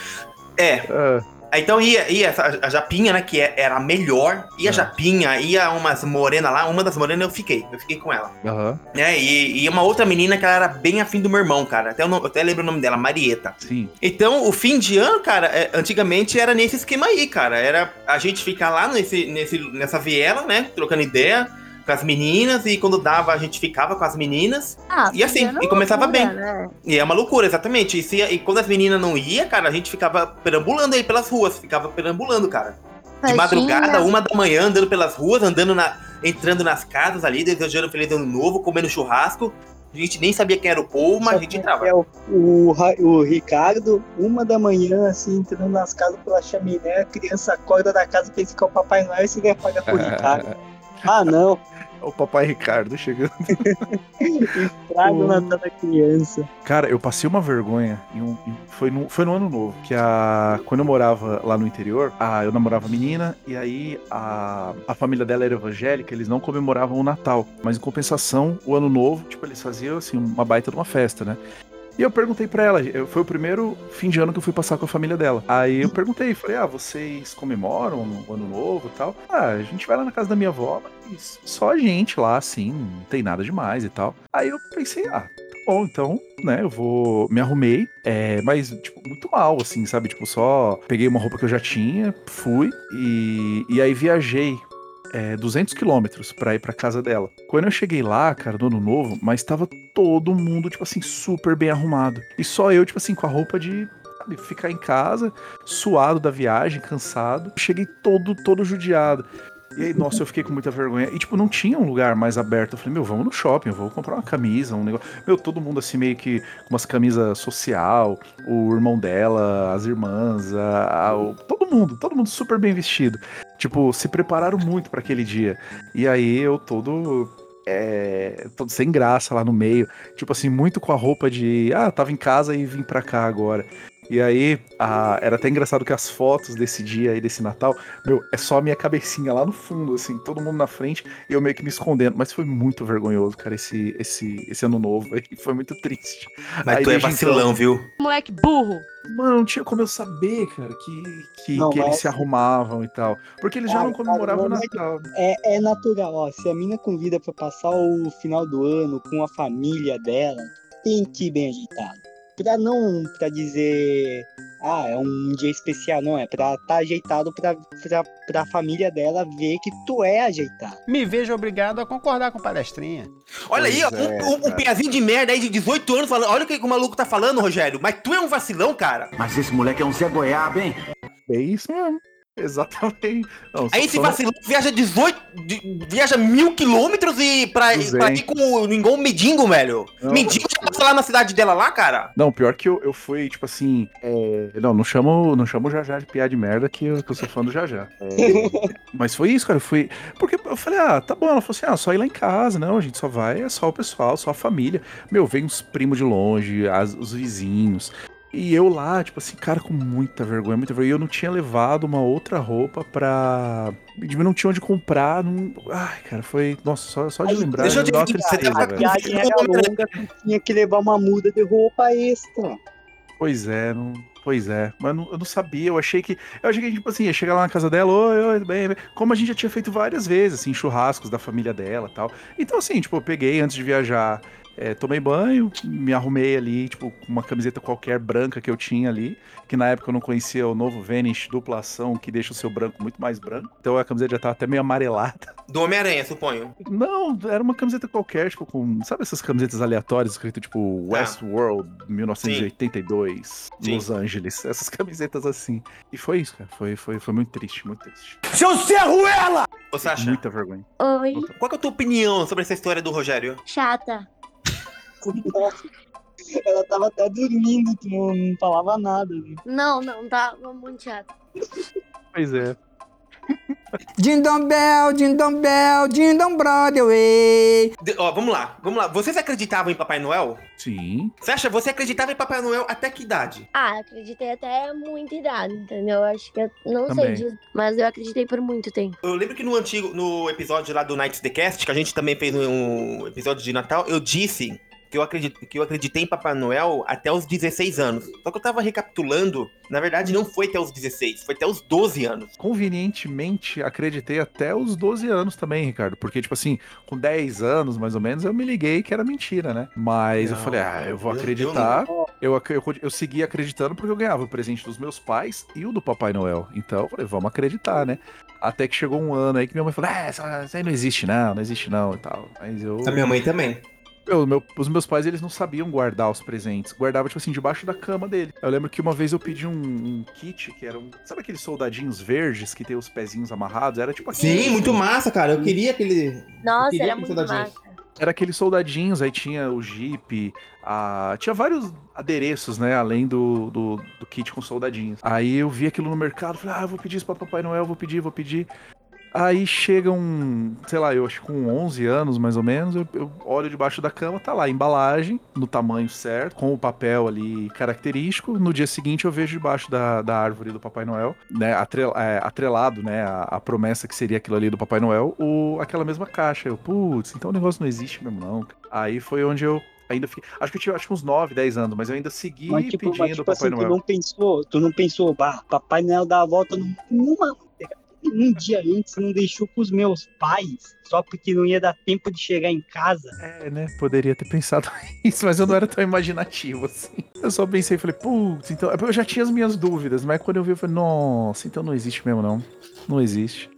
É, Ah, então ia, ia a Japinha, né, que é- era a melhor. Ia a Ah. Japinha, ia umas morenas lá. Uma das morenas eu fiquei, eu fiquei com ela. Aham, Né, e, e uma outra menina que ela era bem afim do meu irmão, cara. Até, o nome- eu até lembro o nome dela, Marieta. sim. Então, o fim de ano, cara, é, antigamente era nesse esquema aí, cara. Era a gente ficar lá nesse, nesse, nessa viela, né? Trocando ideia com as meninas. E quando dava, a gente ficava com as meninas. Ah, E assim, e começava loucura, bem. Né? E é uma loucura, exatamente. E, se- e quando as meninas não iam, cara, a gente ficava perambulando aí pelas ruas. Ficava perambulando, cara. De madrugada, uma da manhã, andando pelas ruas, andando na. entrando nas casas ali, desejando feliz ano novo, comendo churrasco. A gente nem sabia quem era o povo, mas a gente entrava. É o, o, Ricardo, uma da manhã, assim, entrando nas casas pela chaminé, a criança acorda da casa, pensa que é o Papai Noel e se pagar pro Ricardo. Ah, não. O papai Ricardo chegando. Estraga o Natal da criança. Cara, eu passei uma vergonha. Em um, em- foi, no, foi no ano novo. Que a. Quando eu morava lá no interior, a, eu namorava menina, e aí a, a família dela era evangélica, eles não comemoravam o Natal. Mas em compensação, o ano novo, tipo, eles faziam assim, uma baita de uma festa, né? E eu perguntei pra ela, foi o primeiro fim de ano que eu fui passar com a família dela. Aí eu perguntei, falei, ah, vocês comemoram o ano novo e tal? Ah, a gente vai lá na casa da minha avó, mas só a gente lá, assim, não tem nada demais e tal. Aí eu pensei, ah, tá bom, então, né, eu vou. Me arrumei, é, mas, tipo, muito mal, assim, sabe? Tipo, só peguei uma roupa que eu já tinha, fui e, e aí viajei. É, 200 quilômetros pra ir pra casa dela. Quando eu cheguei lá, cara, no ano novo, mas tava todo mundo, tipo assim, super bem arrumado. E só eu, tipo assim, com a roupa de sabe, ficar em casa, suado da viagem, cansado. Cheguei todo, todo judiado. E aí, nossa, eu fiquei com muita vergonha. E, tipo, não tinha um lugar mais aberto. Eu falei, meu, vamos no shopping, eu vou comprar uma camisa, um negócio. Meu, todo mundo assim, meio que com umas camisas social, o irmão dela, as irmãs, a, a- o- todo mundo, todo mundo super bem vestido. Tipo, se prepararam muito pra aquele dia. E aí eu todo. É, todo sem graça lá no meio. Tipo assim, muito com a roupa de. Ah, tava em casa e vim pra cá agora. E aí, a- era até engraçado que as fotos desse dia aí, desse Natal, meu, é só a minha cabecinha lá no fundo, assim, todo mundo na frente e eu meio que me escondendo. Mas foi muito vergonhoso, cara, esse, esse, esse ano novo aí. Foi muito triste. Mas Aí tu é desde vacilão, então- viu? Moleque burro. Mano, não tinha como eu saber, cara, que, que, Não, que eles mas- se arrumavam e tal. Porque eles já Cara, não comemoravam o cara, é Natal. É, é natural, ó. Se a mina convida pra passar o final do ano com a família dela, tem que ir bem ajeitado. Pra não, pra dizer, ah, é um dia especial, não, é pra tá ajeitado pra, pra, pra família dela ver que tu é ajeitado. Me vejo obrigado a concordar com palestrinha. Olha aí, ó, Pois é, um, um, um piazinho de merda aí de 18 anos falando. Olha o que o maluco tá falando, Rogério. Mas tu é um vacilão, cara. Mas esse moleque é um Zé Goiaba, hein? É isso mesmo. Exatamente. Não, Aí esse só- vacilão viaja 18. de- viaja mil quilômetros e pra, pra ir com o um mendigo, velho. Não. Mendigo já passa lá na cidade dela lá, cara. Não, pior que eu, eu fui, tipo assim. é, Não, não chamo, não chamo o Jajá de piada de merda que eu, que eu sou fã do Jajá. É, Mas foi isso, cara. Eu fui. Porque eu falei, ah, tá bom. Ela falou assim: ah, só ir lá em casa. Não, a gente só vai, é só o pessoal, só a família. Meu, vem uns primos de longe, as- os vizinhos. E eu lá, tipo assim, cara, com muita vergonha, muita vergonha. E eu não tinha levado uma outra roupa pra. Eu não tinha onde comprar. Não... Ai, cara, foi. Nossa, só, só de Aí, lembrar. deixa eu te dizer, você A tá- velho. viagem era longa, tinha que levar uma muda de roupa extra. Pois é, não. Pois é, mas não- eu não sabia, eu achei que. Eu achei que, tipo assim, ia chegar lá na casa dela, oi, oi, bem, bem. Como a gente já tinha feito várias vezes, assim, churrascos da família dela e tal. Então, assim, tipo, eu peguei antes de viajar, é, tomei banho, me arrumei ali, tipo, com uma camiseta qualquer branca que eu tinha ali, que na época eu não conhecia o novo Vanish dupla ação, que deixa o seu branco muito mais branco. Então a camiseta já tava até meio amarelada. Do Homem-Aranha, suponho. Não, era uma camiseta qualquer, tipo, com. Sabe essas camisetas aleatórias escrito tipo Westworld 1982, Sim. Los Angeles? Essas camisetas assim. E foi isso, cara. Foi, foi, foi muito triste, muito triste. Seu Cerruela! Ô, Sasha, Muita vergonha. Oi, qual que é a tua opinião sobre essa história do Rogério? chata. Ela tava até dormindo, tu não, não falava nada. né? Não, não, tá muito chata. Pois é. Dindom bell, dindom bell, dindom brother, way. De- ó, vamos lá, vamos lá. Vocês acreditavam em Papai Noel? Sim. Sasha, você acreditava em Papai Noel até que idade? Ah, acreditei até muita idade, entendeu? Acho que eu não Também. sei disso, mas eu acreditei por muito tempo. Eu lembro que no antigo, no episódio lá do Nights the Cast, que a gente também fez um episódio de Natal, eu disse que eu, acredito, que eu acreditei em Papai Noel até os 16 anos. Só que eu tava recapitulando, na verdade não foi até os 16, foi até os 12 anos. Convenientemente, acreditei até os 12 anos também, Ricardo. Porque, tipo assim, com 10 anos, mais ou menos, eu me liguei que era mentira, né? Mas eu Não, falei, ah, eu vou eu- acreditar. Eu, ac- eu, eu segui acreditando porque eu ganhava o presente dos meus pais e o do Papai Noel. Então eu falei, vamos acreditar, né? Até que chegou um ano aí que minha mãe falou, é, isso isso aí não existe não, não existe não e tal. Mas eu... A minha mãe também. Eu, meu- os meus pais, eles não sabiam guardar os presentes. Guardava, tipo assim, debaixo da cama dele. Eu lembro que uma vez eu pedi um, um kit que era um. Sabe aqueles soldadinhos verdes que tem os pezinhos amarrados? Era tipo Sim, aquele- muito massa, cara. Eu queria aquele. Nossa, queria era aquele muito soldadinho. massa. Era aqueles soldadinhos, aí tinha o Jeep, a... tinha vários adereços, né? Além do, do, do kit com soldadinhos. Aí eu vi aquilo no mercado, falei, ah, eu vou pedir isso pra Papai Noel, vou pedir, vou pedir. Aí chega um, sei lá, eu acho que com 11 anos mais ou menos, eu, eu olho debaixo da cama, tá lá a embalagem, no tamanho certo, com o papel ali característico. No dia seguinte eu vejo debaixo da, da árvore do Papai Noel, né, atrel- é, atrelado, né, a, a promessa que seria aquilo ali do Papai Noel, o, aquela mesma caixa. Eu, putz, então o negócio não existe mesmo não. Aí foi onde eu ainda fiquei, acho que eu tinha acho que uns 9, 10 anos, mas eu ainda segui Mas tipo, pedindo mas, tipo Papai assim, tu Noel. não pensou, tu não pensou, bah, Papai Noel dá a volta num- numa. Um dia antes não deixou pros meus pais, só porque não ia dar tempo de chegar em casa. É, né? Poderia ter pensado isso, mas eu não era tão imaginativo assim. Eu só pensei e falei, putz, então. Eu já tinha as minhas dúvidas, mas quando eu vi, eu falei, nossa, então não existe mesmo, não. Não existe.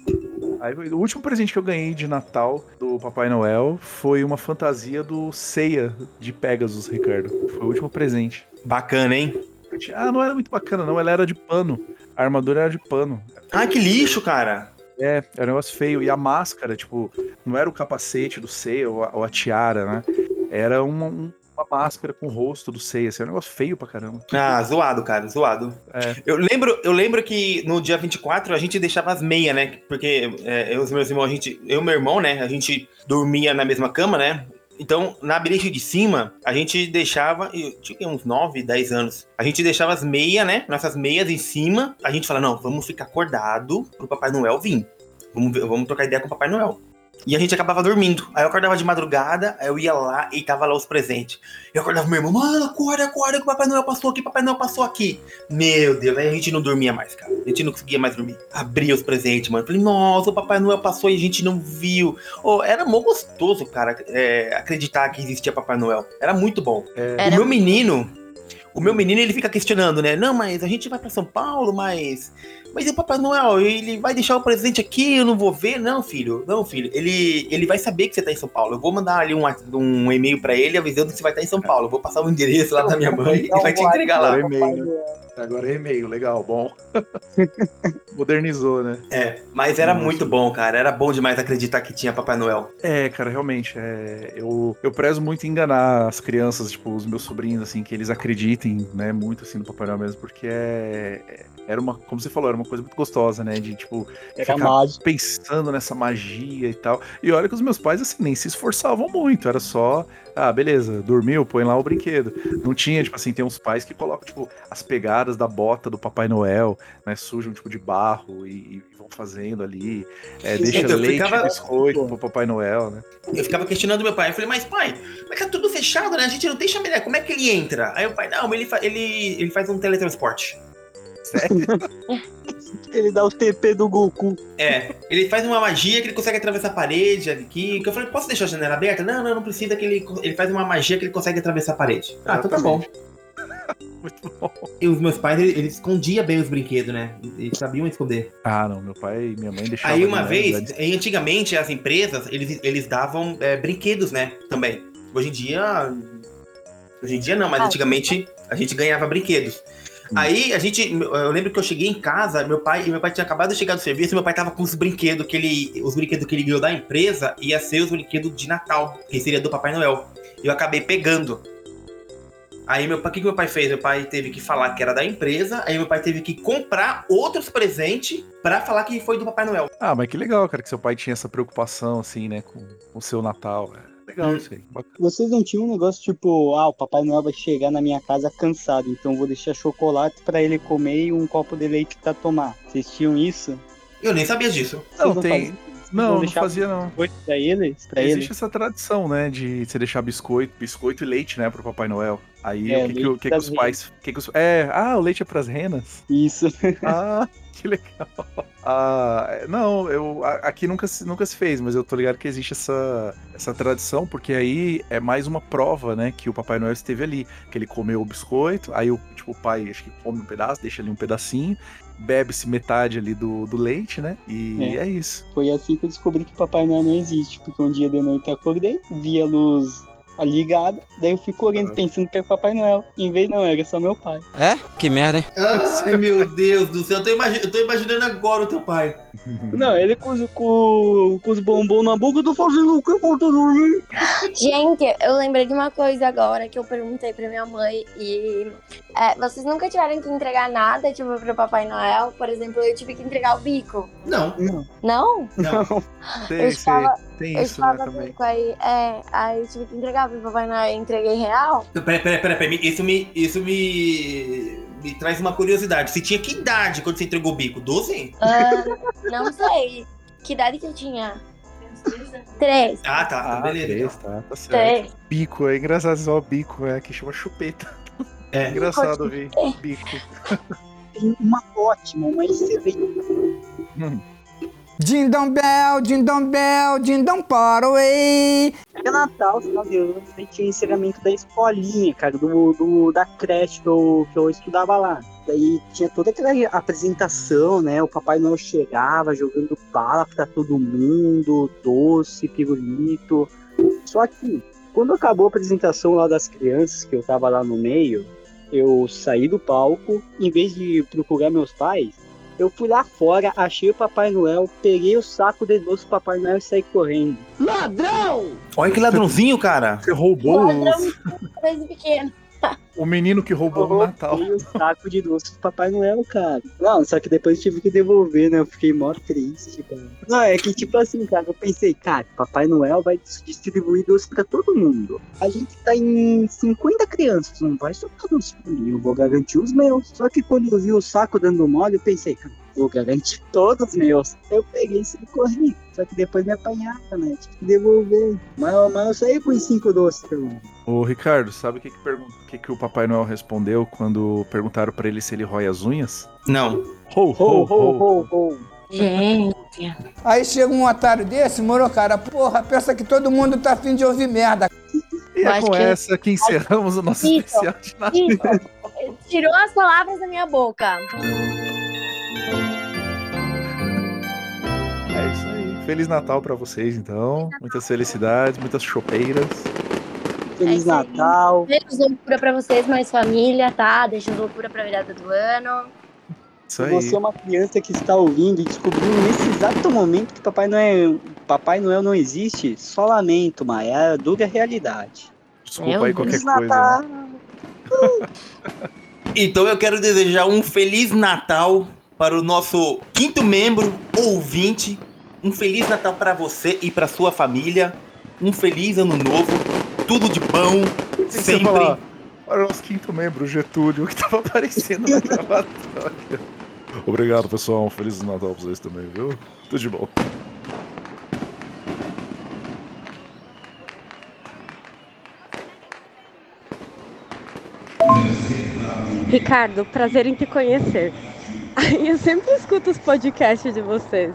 Aí, o último presente que eu ganhei de Natal do Papai Noel foi uma fantasia do Ceia de Pegasus, Ricardo. Foi o último presente. Bacana, hein? Ah, não era muito bacana, não. Ela era de pano. A armadura era de pano. Ah, que lixo, cara. É, era um negócio feio. E a máscara, tipo, não era o capacete do Seiya ou a, ou a tiara, né? Era uma, um- uma máscara com o rosto do Seiya. Assim, era um negócio feio pra caramba. Ah, zoado, cara, zoado. É. Eu lembro, eu lembro que no dia 24 a gente deixava as meias, né? Porque é, eu e os meus irmãos, a gente, eu e meu irmão, né? A gente dormia na mesma cama, né? Então, na beliche de cima, a gente deixava, eu tinha uns 9, 10 anos, a gente deixava as meias, né? Nossas meias em cima. A gente fala, não, vamos ficar acordado pro Papai Noel vir. Vamos, vamos trocar ideia com o Papai Noel. E a gente acabava dormindo. Aí eu acordava de madrugada, aí eu ia lá e tava lá os presentes. Eu acordava meu irmão, mano, acorda, acorda, que o Papai Noel passou aqui, Papai Noel passou aqui. Meu Deus, aí a gente não dormia mais, cara. A gente não conseguia mais dormir. Abria os presentes, mano. Falei, nossa, o Papai Noel passou e a gente não viu. Oh, era mó gostoso, cara, é, acreditar que existia Papai Noel. Era muito bom. Era o meu menino, o meu menino, ele fica questionando, né? Não, mas a gente vai pra São Paulo, mas. Mas e o Papai Noel? Ele vai deixar o presente aqui, eu não vou ver? Não, filho. Não, filho. Ele, ele vai saber que você tá em São Paulo. Eu vou mandar ali um, um e-mail pra ele avisando que você vai estar em São Paulo. Eu vou passar o endereço lá da minha mãe e vai te entregar lá. Agora é e-mail, né? Agora é e-mail, legal, bom. Modernizou, né? É, mas era Nossa. muito bom, cara. Era bom demais acreditar que tinha Papai Noel. É, cara, realmente, é, eu, eu prezo muito em enganar as crianças, tipo, os meus sobrinhos, assim, que eles acreditem, né, muito, assim, no Papai Noel mesmo, porque é, é- era uma, como você falou, era uma coisa muito gostosa, né, de, tipo, Era ficar mágico. pensando nessa magia e tal. E olha que os meus pais, assim, nem se esforçavam muito, era só, ah, beleza, dormiu, põe lá o brinquedo. Não tinha, tipo assim, tem uns pais que colocam, tipo, as pegadas da bota do Papai Noel, né, sujam, tipo, de barro e, e vão fazendo ali, é, deixa Então, leite ficava- biscoito pro Papai Noel, né. Eu ficava questionando meu pai. Eu falei, mas pai, mas tá tudo fechado, né? A gente não tem chaminé. Como é que ele entra? Aí o pai, não, ele, fa- ele, ele faz um teletransporte. Ele dá o TP do Goku. É, ele faz uma magia que ele consegue atravessar a parede aqui. Que eu falei, posso deixar a janela aberta? Não, não, não precisa que ele. Ele faz uma magia que ele consegue atravessar a parede. Ah, então tá bom. Muito bom. E os meus pais, eles ele escondiam bem os brinquedos, né? Eles sabiam esconder. Ah, não, meu pai e minha mãe deixavam. Aí uma vez, eles- e antigamente as empresas, eles, eles davam é, brinquedos, né? Também. Hoje em dia. Hoje em dia não, mas Ah, antigamente a gente ganhava brinquedos. Aí a gente. Eu lembro que eu cheguei em casa, meu pai, meu pai tinha acabado de chegar do serviço, e meu pai tava com os brinquedos que ele. Os brinquedos que ele ganhou da empresa ia ser os brinquedos de Natal, que seria do Papai Noel. Eu acabei pegando. Aí meu pai, o que, que meu pai fez? Meu pai teve que falar que era da empresa, aí meu pai teve que comprar outros presentes pra falar que foi do Papai Noel. Ah, mas que legal, cara, que seu pai tinha essa preocupação, assim, né, com o seu Natal. É legal Hum. isso aí. bacana. Vocês não tinham um negócio tipo, ah, o Papai Noel vai chegar na minha casa cansado, então vou deixar chocolate pra ele comer e um copo de leite pra tomar. Vocês tinham isso? Eu nem sabia disso. Não, Vocês tem. Não, não fazia, não. Pra eles? Pra Existe essa tradição, né, de você deixar biscoito, biscoito e leite, né, pro Papai Noel. Aí É, o que, que, o que, que os pais. Que que os, é, ah, o leite é pras renas? Isso. Ah, que legal. Ah, não, eu aqui nunca se, nunca se fez, mas eu tô ligado que existe essa, essa tradição, porque aí é mais uma prova, né, que o Papai Noel esteve ali, que ele comeu o biscoito, aí o tipo o pai acho que come um pedaço, deixa ali um pedacinho, bebe-se metade ali do, do leite, né? E É. é, isso. Foi assim que eu descobri que Papai Noel não existe, porque um dia de noite eu acordei, vi a luz ligada, daí eu fui correndo Ah. pensando que era Papai Noel. Em vez não, era só meu pai. É? Que merda, hein? Ai, meu Deus do céu, eu tô, imagi- eu tô imaginando agora o teu pai. Não, ele com, os- com, com os bombons na boca, eu tô fazendo o que eu tô dormindo. Gente, eu lembrei de uma coisa agora que eu perguntei pra minha mãe e é, vocês nunca tiveram que entregar nada, tipo, pro Papai Noel? Por exemplo, eu tive que entregar o bico. Não, Não, Não? não. Sei, eu sei. estava, Tem eu isso, né, estava também. bico aí, é, aí eu tive que entregar pro Papai Noel, eu entreguei real. Peraí, peraí, peraí, peraí. Isso me. Isso me. Me traz uma curiosidade. Você tinha que idade quando você entregou o bico? 12? Ah, não sei. Que idade que eu tinha? Três. Ah, tá. Ah, então beleza. três, tá, tá certo. Três. Bico, é engraçado só o bico, é que chama chupeta. É. engraçado ouvir bico. tem uma ótima, uma excelente. Dindom bell, dindom bell, dindom paroi. Era Natal, final de ano, daí tinha encerramento da escolinha, cara, do, do- da creche que eu, que eu estudava lá. Daí tinha toda aquela apresentação, né? O Papai Noel chegava jogando bala pra todo mundo, doce, pirulito. Só que, quando acabou a apresentação lá das crianças, que eu tava lá no meio, eu saí do palco, em vez de procurar meus pais, eu fui lá fora, achei o Papai Noel, peguei o saco de doce do Papai Noel e saí correndo. Olha que ladrãozinho, cara. Você roubou Ladrão desde pequeno. O menino que roubou o Natal. O saco de doce do Papai Noel, cara. Não, só que depois tive que devolver, né? Eu fiquei mó triste, cara. Não, é que tipo assim, cara, eu pensei, cara, Papai Noel vai distribuir doce pra todo mundo. A gente tá em 50 crianças, não vai soltar doce pra mim, eu vou garantir os meus. Só que quando eu vi o saco dando mole, eu pensei, cara, vou garantir todos os meus. Eu peguei e corri. Só que depois me apanharam, né? Tive que devolver. Mas, mas eu saí com os cinco doces pelo. Ô, Ricardo, sabe o que que, que que o Papai Noel respondeu quando perguntaram pra ele se ele rói as unhas? Não. Ho, ho, ho. ho, ho. Gente. Aí chega um otário desse, moro, cara, porra, pensa que todo mundo tá afim de ouvir merda. E é com que- essa que encerramos o nosso Isso. especial de Natal. Tirou as palavras da minha boca. Feliz Natal pra vocês, então. Muitas felicidades, muitas chopeiras. Feliz É. Natal. Menos loucura pra vocês, mais família, tá? Deixa loucura pra virada do ano. Isso Se aí. você é uma criança que está ouvindo e descobriu nesse exato momento que Papai Noel, Papai Noel não existe, só lamento, mas é a dura realidade. Desculpa aí qualquer Feliz coisa. Natal. Então eu quero desejar um Feliz Natal para o nosso quinto membro, ouvinte. Um Feliz Natal para você e para sua família. Um Feliz Ano Novo. Tudo de bom. Sempre. falar, Para o nosso quinto membro, o Getúlio, que tava aparecendo na gravação. Obrigado, pessoal. Um Feliz Natal pra vocês também, viu? Tudo de bom. Ricardo, prazer em te conhecer. Eu sempre escuto os podcasts de vocês,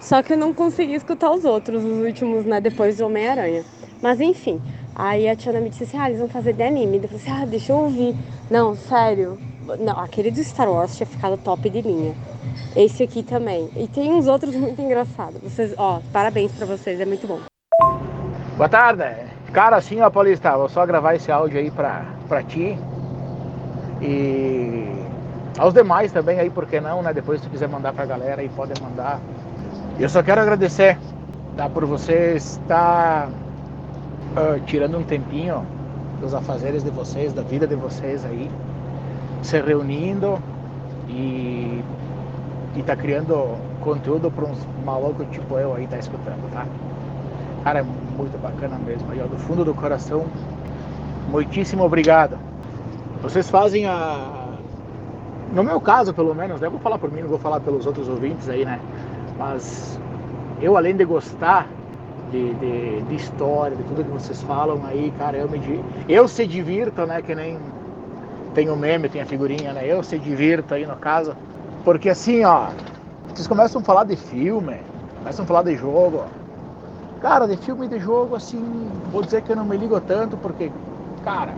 só que eu não consegui escutar os outros, os últimos, né, depois do Homem-Aranha. Mas enfim, aí a Tiana me disse assim, ah, eles vão fazer de anime. Eu falei assim, ah, deixa eu ouvir. Não, sério, não, aquele do Star Wars tinha ficado top de linha. Esse aqui também. E tem uns outros muito engraçados. Vocês, ó, parabéns pra vocês, é muito bom. Boa tarde. Cara, assim, ó, Paulista, vou só gravar esse áudio aí pra, pra ti. E aos demais também aí, por que não, né? Depois se tu quiser mandar pra galera aí, pode mandar. Eu só quero agradecer, tá? Por vocês estar ah, tirando um tempinho dos afazeres de vocês, da vida de vocês aí, se reunindo e, e tá criando conteúdo para uns malucos tipo eu aí tá escutando, tá? Cara, é muito bacana mesmo. Aí, ó, do fundo do coração, muitíssimo obrigado. Vocês fazem a. No meu caso, pelo menos, né? Eu vou falar por mim, não vou falar pelos outros ouvintes aí, né? Mas eu, além de gostar de, de, de história, de tudo que vocês falam aí, cara, eu me eu se divirto, né? Que nem tem o meme, tem a figurinha, né? Eu se divirto aí no caso. Porque assim, ó, vocês começam a falar de filme, começam a falar de jogo. Cara, de filme e de jogo, assim, vou dizer que eu não me ligo tanto, porque, cara,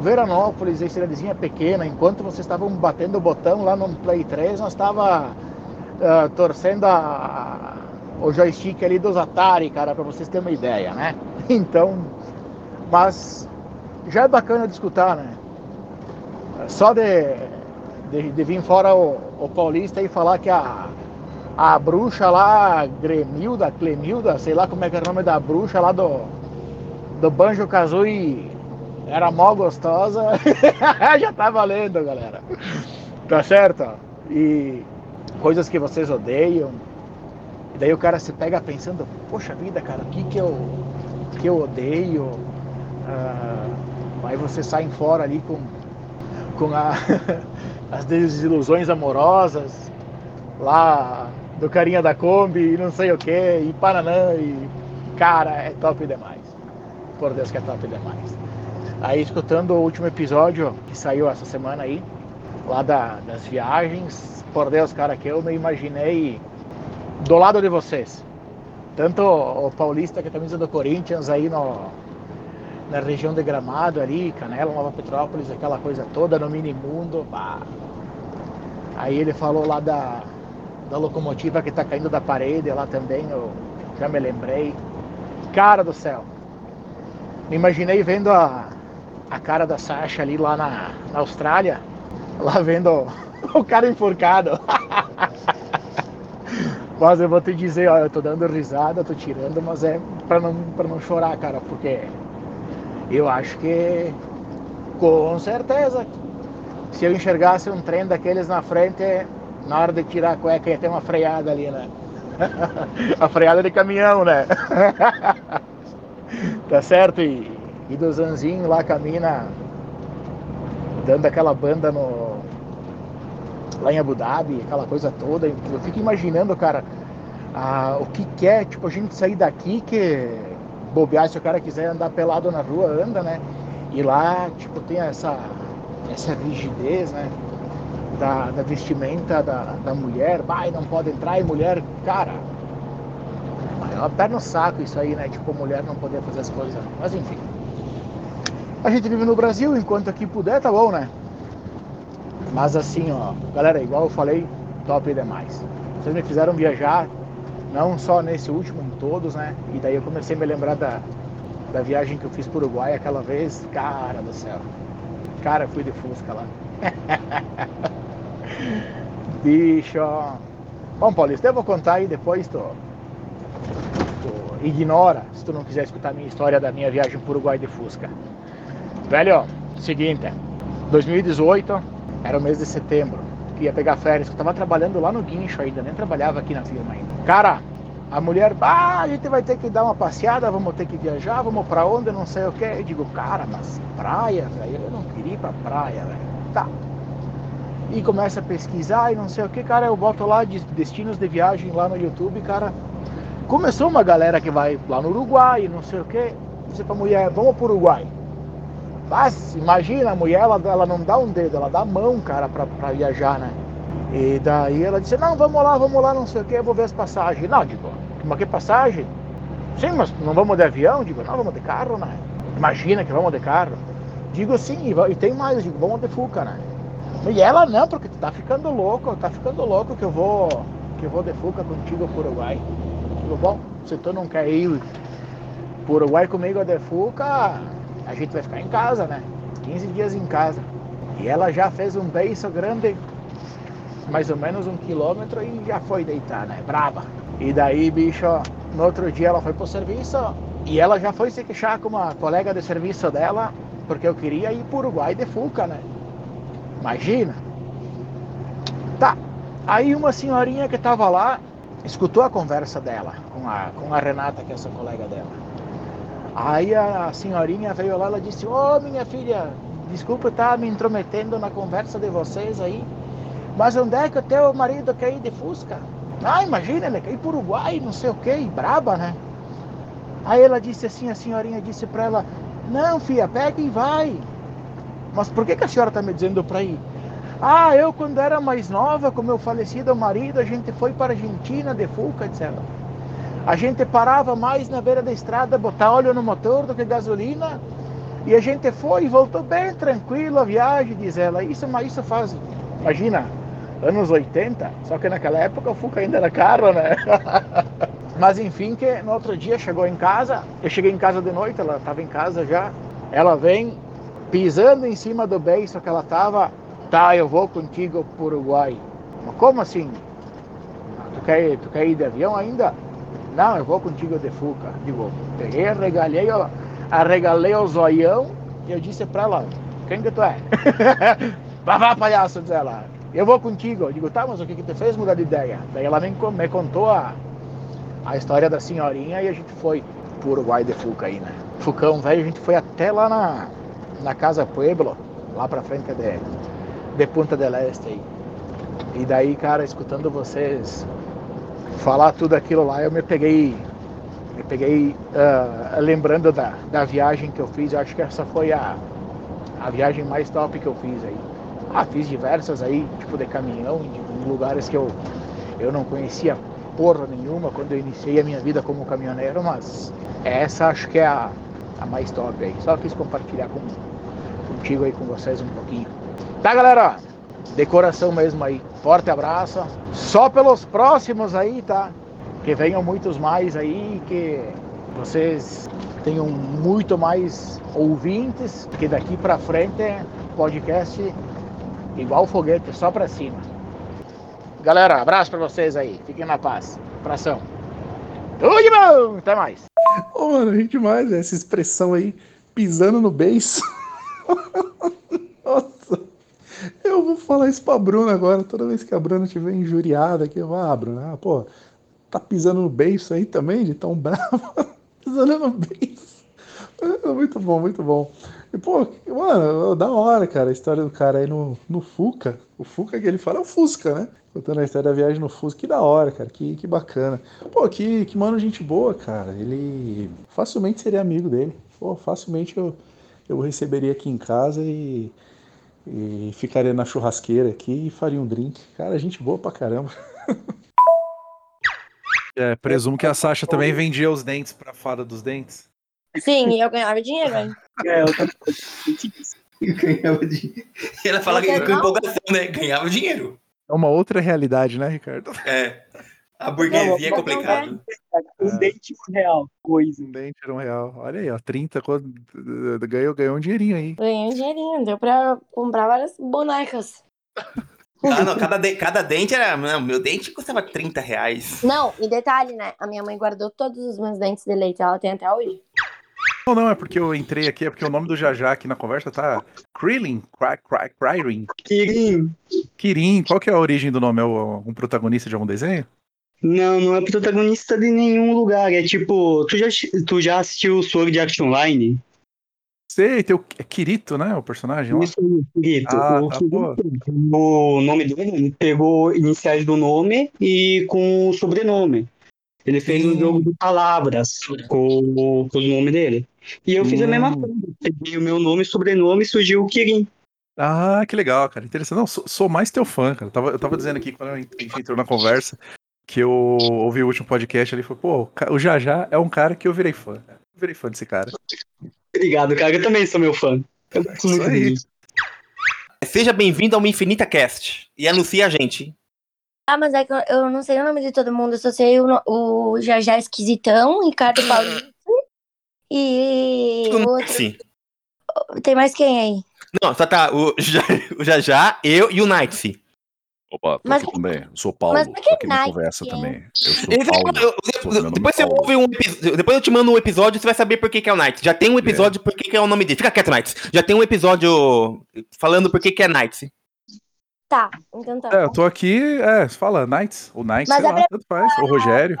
Veranópolis, a cidadezinha pequena, enquanto vocês estavam batendo o botão lá no Play 3, nós estava ah, torcendo a- o joystick ali dos Atari, cara, para vocês terem uma ideia, né? Então, mas já é bacana de escutar, né? Só de, de, de vir fora o, o paulista e falar que a, a bruxa lá, Gremilda, Clemilda, sei lá como é que é o nome da bruxa lá do, do Banjo Kazooie era mó gostosa, já tá valendo, galera. Tá certo? E coisas que vocês odeiam. E daí o cara se pega pensando, poxa vida, cara, o que que eu, que eu odeio? Ah, aí vocês saem fora ali com, com a, as desilusões amorosas, lá do carinha da Kombi e não sei o que, e Paranã, e cara, é top demais. Por Deus que é top demais. Aí escutando o último episódio que saiu essa semana aí, lá da- das viagens, por Deus, cara, que eu me imaginei do lado de vocês. Tanto o Paulista que a camisa do Corinthians aí no, na região de Gramado ali, Canela, Nova Petrópolis, aquela coisa toda no minimundo. Aí ele falou lá da, da locomotiva que tá caindo da parede lá também, eu já me lembrei. Cara do céu. Me imaginei vendo a, a cara da Sasha ali lá na, na Austrália, lá vendo o cara enforcado. Mas eu vou te dizer, ó, eu tô dando risada, tô tirando, mas é pra não, pra não chorar, cara, porque eu acho que Com certeza. Se eu enxergasse um trem daqueles na frente, na hora de tirar a cueca ia ter uma freada ali, né? a freada de caminhão, né? tá certo? E, e do Zanzinho lá camina dando aquela banda no lá em Abu Dhabi, aquela coisa toda. Eu fico imaginando, cara, a, o que, que é, tipo, a gente sair daqui que bobear, se o cara quiser andar pelado na rua, anda, né? E lá, tipo, tem essa, essa rigidez, né? Da, da vestimenta da, da mulher, vai, não pode entrar, e mulher, cara, é uma perna no saco isso aí, né? Tipo, mulher não poder fazer as coisas. Mas enfim. A gente vive no Brasil, enquanto aqui puder, tá bom, né? Mas assim, ó, galera, igual eu falei, top demais. Vocês me fizeram viajar, não só nesse último, em todos, né? E daí eu comecei a me lembrar da, da viagem que eu fiz para o Uruguai aquela vez. Cara do céu. Cara, fui de Fusca lá. Bicho. Bom, Paulista, eu vou contar aí depois, tu, ignora se tu não quiser escutar a minha história da minha viagem para o Uruguai de Fusca. Velho, seguinte, 2018, era o mês de setembro, que ia pegar férias, eu tava trabalhando lá no guincho ainda, nem trabalhava aqui na firma ainda. Cara, a mulher, ah, a gente vai ter que dar uma passeada, vamos ter que viajar, vamos para onde, não sei o que. Eu digo, cara, mas praia, velho, eu não queria ir pra praia, velho. Tá. E começa a pesquisar e não sei o que, cara, eu boto lá de destinos de viagem lá no YouTube, cara. Começou uma galera que vai lá no Uruguai, não sei o que. Disse pra mulher, vamos pro Uruguai. Imagina, a mulher, ela, ela não dá um dedo, ela dá a mão, cara, pra, pra viajar, né? E daí ela disse, não, vamos lá, vamos lá, não sei o que, eu vou ver as passagens. Não, digo, mas que passagem? Sim, mas não vamos de avião? Digo, não, vamos de carro, né? Imagina que vamos de carro. Digo, sim, e tem mais, digo, vamos de Fuca, né? E ela não, porque tu tá ficando louco, tá ficando louco que eu vou, que eu vou de Fuca contigo pro Uruguai. Digo, bom, se tu não quer ir pro Uruguai comigo de Fuca, a gente vai ficar em casa, né? 15 dias em casa. E ela já fez um beijo grande, mais ou menos um quilômetro, e já foi deitar, né? Braba. E daí, bicho, no outro dia ela foi pro serviço e ela já foi se queixar com uma colega de serviço dela, porque eu queria ir pro Uruguai de Fuca, né? Imagina. Tá. Aí uma senhorinha que tava lá escutou a conversa dela com a, com a Renata, que é essa colega dela. Aí a senhorinha veio lá e disse, ô oh, minha filha, desculpa estar me intrometendo na conversa de vocês aí, mas onde é que o teu marido quer ir de Fusca? Ah, imagina, ele quer ir para Uruguai, não sei o que, braba, né? Aí ela disse assim, a senhorinha disse para ela, não, filha, pega e vai. Mas por que, que a senhora está me dizendo para ir? Ah, eu quando era mais nova, com meu falecido marido, a gente foi para a Argentina de Fuca, etc. A gente parava mais na beira da estrada, botar óleo no motor do que gasolina. E a gente foi e voltou bem tranquilo a viagem, diz ela. Isso, mas isso faz, imagina, anos 80, só que naquela época o Fuca ainda era caro, né? Mas enfim, que no outro dia chegou em casa, eu cheguei em casa de noite, ela estava em casa já, ela vem pisando em cima do beiço que ela estava, tá, eu vou contigo para o Uruguai. Mas como assim? Tu quer, tu quer ir de avião ainda? Não, eu vou contigo de Fuca. Digo, peguei, arregalei, arregalei o zoião e eu disse para ela, quem que tu é? Vá, vá, palhaço, diz ela eu vou contigo. Digo, tá, mas o que, que te fez mudar de ideia? Daí ela me, me contou a, a história da senhorinha e a gente foi pro Uruguai de Fuca aí, né? Fucão, velho, a gente foi até lá na, na Casa Pueblo, lá pra frente de, de Punta del Este aí. E daí, cara, escutando vocês falar tudo aquilo lá, eu me peguei, me peguei uh, lembrando da, da viagem que eu fiz. Eu acho que essa foi a, a viagem mais top que eu fiz aí. Ah, fiz diversas aí, tipo de caminhão, em lugares que eu, eu não conhecia porra nenhuma quando eu iniciei a minha vida como caminhoneiro, mas essa acho que é a, a mais top aí. Só quis compartilhar com, contigo aí, com vocês um pouquinho. Tá, galera? Decoração mesmo aí. Forte abraço. Só pelos próximos aí, tá? Que venham muitos mais aí, que vocês tenham muito mais ouvintes, que daqui para frente podcast igual foguete, só pra cima. Galera, abraço pra vocês aí. Fiquem na paz. Abração. Tudo de bom! Até mais. Ô, oh, mano, ri demais essa expressão aí, pisando no beiço. Nossa, eu vou falar isso pra Bruna agora. Toda vez que a Bruna estiver injuriada aqui, eu vou, ah, Bruna, ah, pô, tá pisando no beiço aí também, de tão brava. pisando no beiço. É muito bom, muito bom. E, pô, mano, da hora, cara, a história do cara aí no, no Fuca. O Fuca que ele fala é o Fusca, né? Contando a história da viagem no Fusca. Que da hora, cara, que, que bacana. Pô, que, que mano, gente boa, cara. Ele facilmente seria amigo dele. Pô, facilmente eu, eu receberia aqui em casa e, e ficaria na churrasqueira aqui e faria um drink. Cara, gente boa pra caramba. É, presumo que a Sasha também vendia os dentes pra fada dos dentes. Sim, e eu ganhava dinheiro, hein? É, eu. Ganhava dinheiro. Ela fala que com empolgação, né? Ganhava dinheiro. É uma outra realidade, né, Ricardo? É. A burguesia é complicado. Um dente real, coisa. Um dente era um real. Olha aí, ó, 30, quando- ganhou, ganhou um dinheirinho aí. Ganhei um dinheirinho, deu pra comprar várias bonecas. Ah, não, cada, de- cada dente era. Não, meu dente custava 30 reais. Não, e detalhe, né? A minha mãe guardou todos os meus dentes de leite, ela tem até hoje. Não, não, é porque eu entrei aqui, é porque o nome do Jajá aqui na conversa tá Krillin, Cry- Cry- Kryrin. Kirin. Kirin, qual que é a origem do nome? É um protagonista de algum desenho? Não, não é protagonista de nenhum lugar. É tipo, tu já, tu já assistiu Sword Art Online? Sei, tem o é Kirito, né? O personagem lá. Isso, Kirito. Ah, o, tá, Kirito, o nome dele, ele pegou iniciais do nome e com o sobrenome. Ele fez um jogo de palavras com, com o nome dele. E eu fiz a mesma Hum. coisa. Peguei o meu nome e sobrenome e surgiu o Kirin. Ah, que legal, cara. Interessante. Não, sou, sou mais teu fã, cara. Eu tava, eu tava dizendo aqui quando a gente entrou na conversa que eu ouvi o último podcast ali e falei, pô, o Jajá é um cara que eu virei fã. Eu virei fã desse cara. Obrigado, cara. Eu também sou meu fã. Eu gosto muito disso. Seja bem-vindo ao uma Infinita Cast. E anuncie a gente. Ah, mas é que eu, eu não sei o nome de todo mundo, eu só sei o, o Jajá Esquisitão, Ricardo Paulista e o outro. Sim. Tem mais quem aí? Não, só tá o, o Jajá, eu e o Night. Opa, tô Mas- aqui também. Eu sou o Paulo, mas por que tô aqui na conversa também. Eu sou Esse- Paulo. eu- eu- Sou- meu nome é depois você Paulo. ouve um episódio. Depois eu te mando um episódio, você vai saber por que, que é o Night. Já tem um episódio por que, que é o nome dele. Fica quieto, Night. Já tem um episódio falando por que, que é Night. Tá, então tá. É, eu tô aqui, é, fala, Knights, ou Knights, Mas sei é lá, pra- tanto faz, ou Rogério.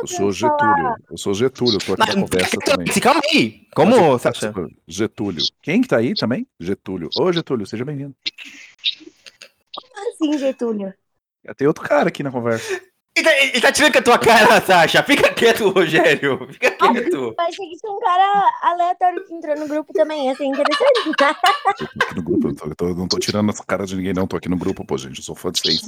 Eu sou Getúlio. Eu sou Getúlio, eu tô aqui na conversa também. Calma aí. Como, Sasha? Getúlio. Quem que tá aí também? Getúlio. Ô, Getúlio, seja bem-vindo. Assim, Getúlio. Tem outro cara aqui na conversa. Ele tá, ele tá tirando com a tua cara, Sasha. Fica quieto, Rogério. Fica quieto. Eu achei que tinha um cara aleatório que entrou no grupo também, ia ser interessante. Aqui no grupo, eu, tô- eu tô- eu não tô tirando a cara de ninguém, não. Tô aqui no grupo, pô, gente. Eu sou fã de vocês.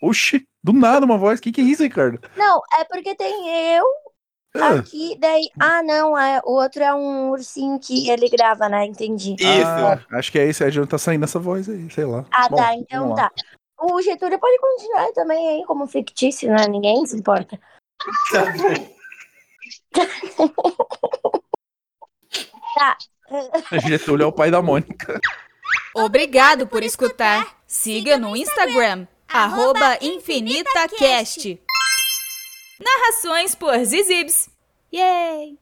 Oxi, do nada uma voz. Que que é isso, Ricardo? Não, é porque tem eu Ah. Aqui, daí. Ah, não, é, o outro é um ursinho que ele grava, né? Entendi. Ah, acho que é isso, é de onde tá saindo essa voz aí, sei lá. Ah, Bom, tá, então tá. O Getúlio pode continuar também aí como fictício, né? Ninguém se importa. tá. Getúlio é o pai da Mônica. Obrigado por escutar. Siga no Instagram, arroba InfinitaCast. Narrações por Zizibs. Yay!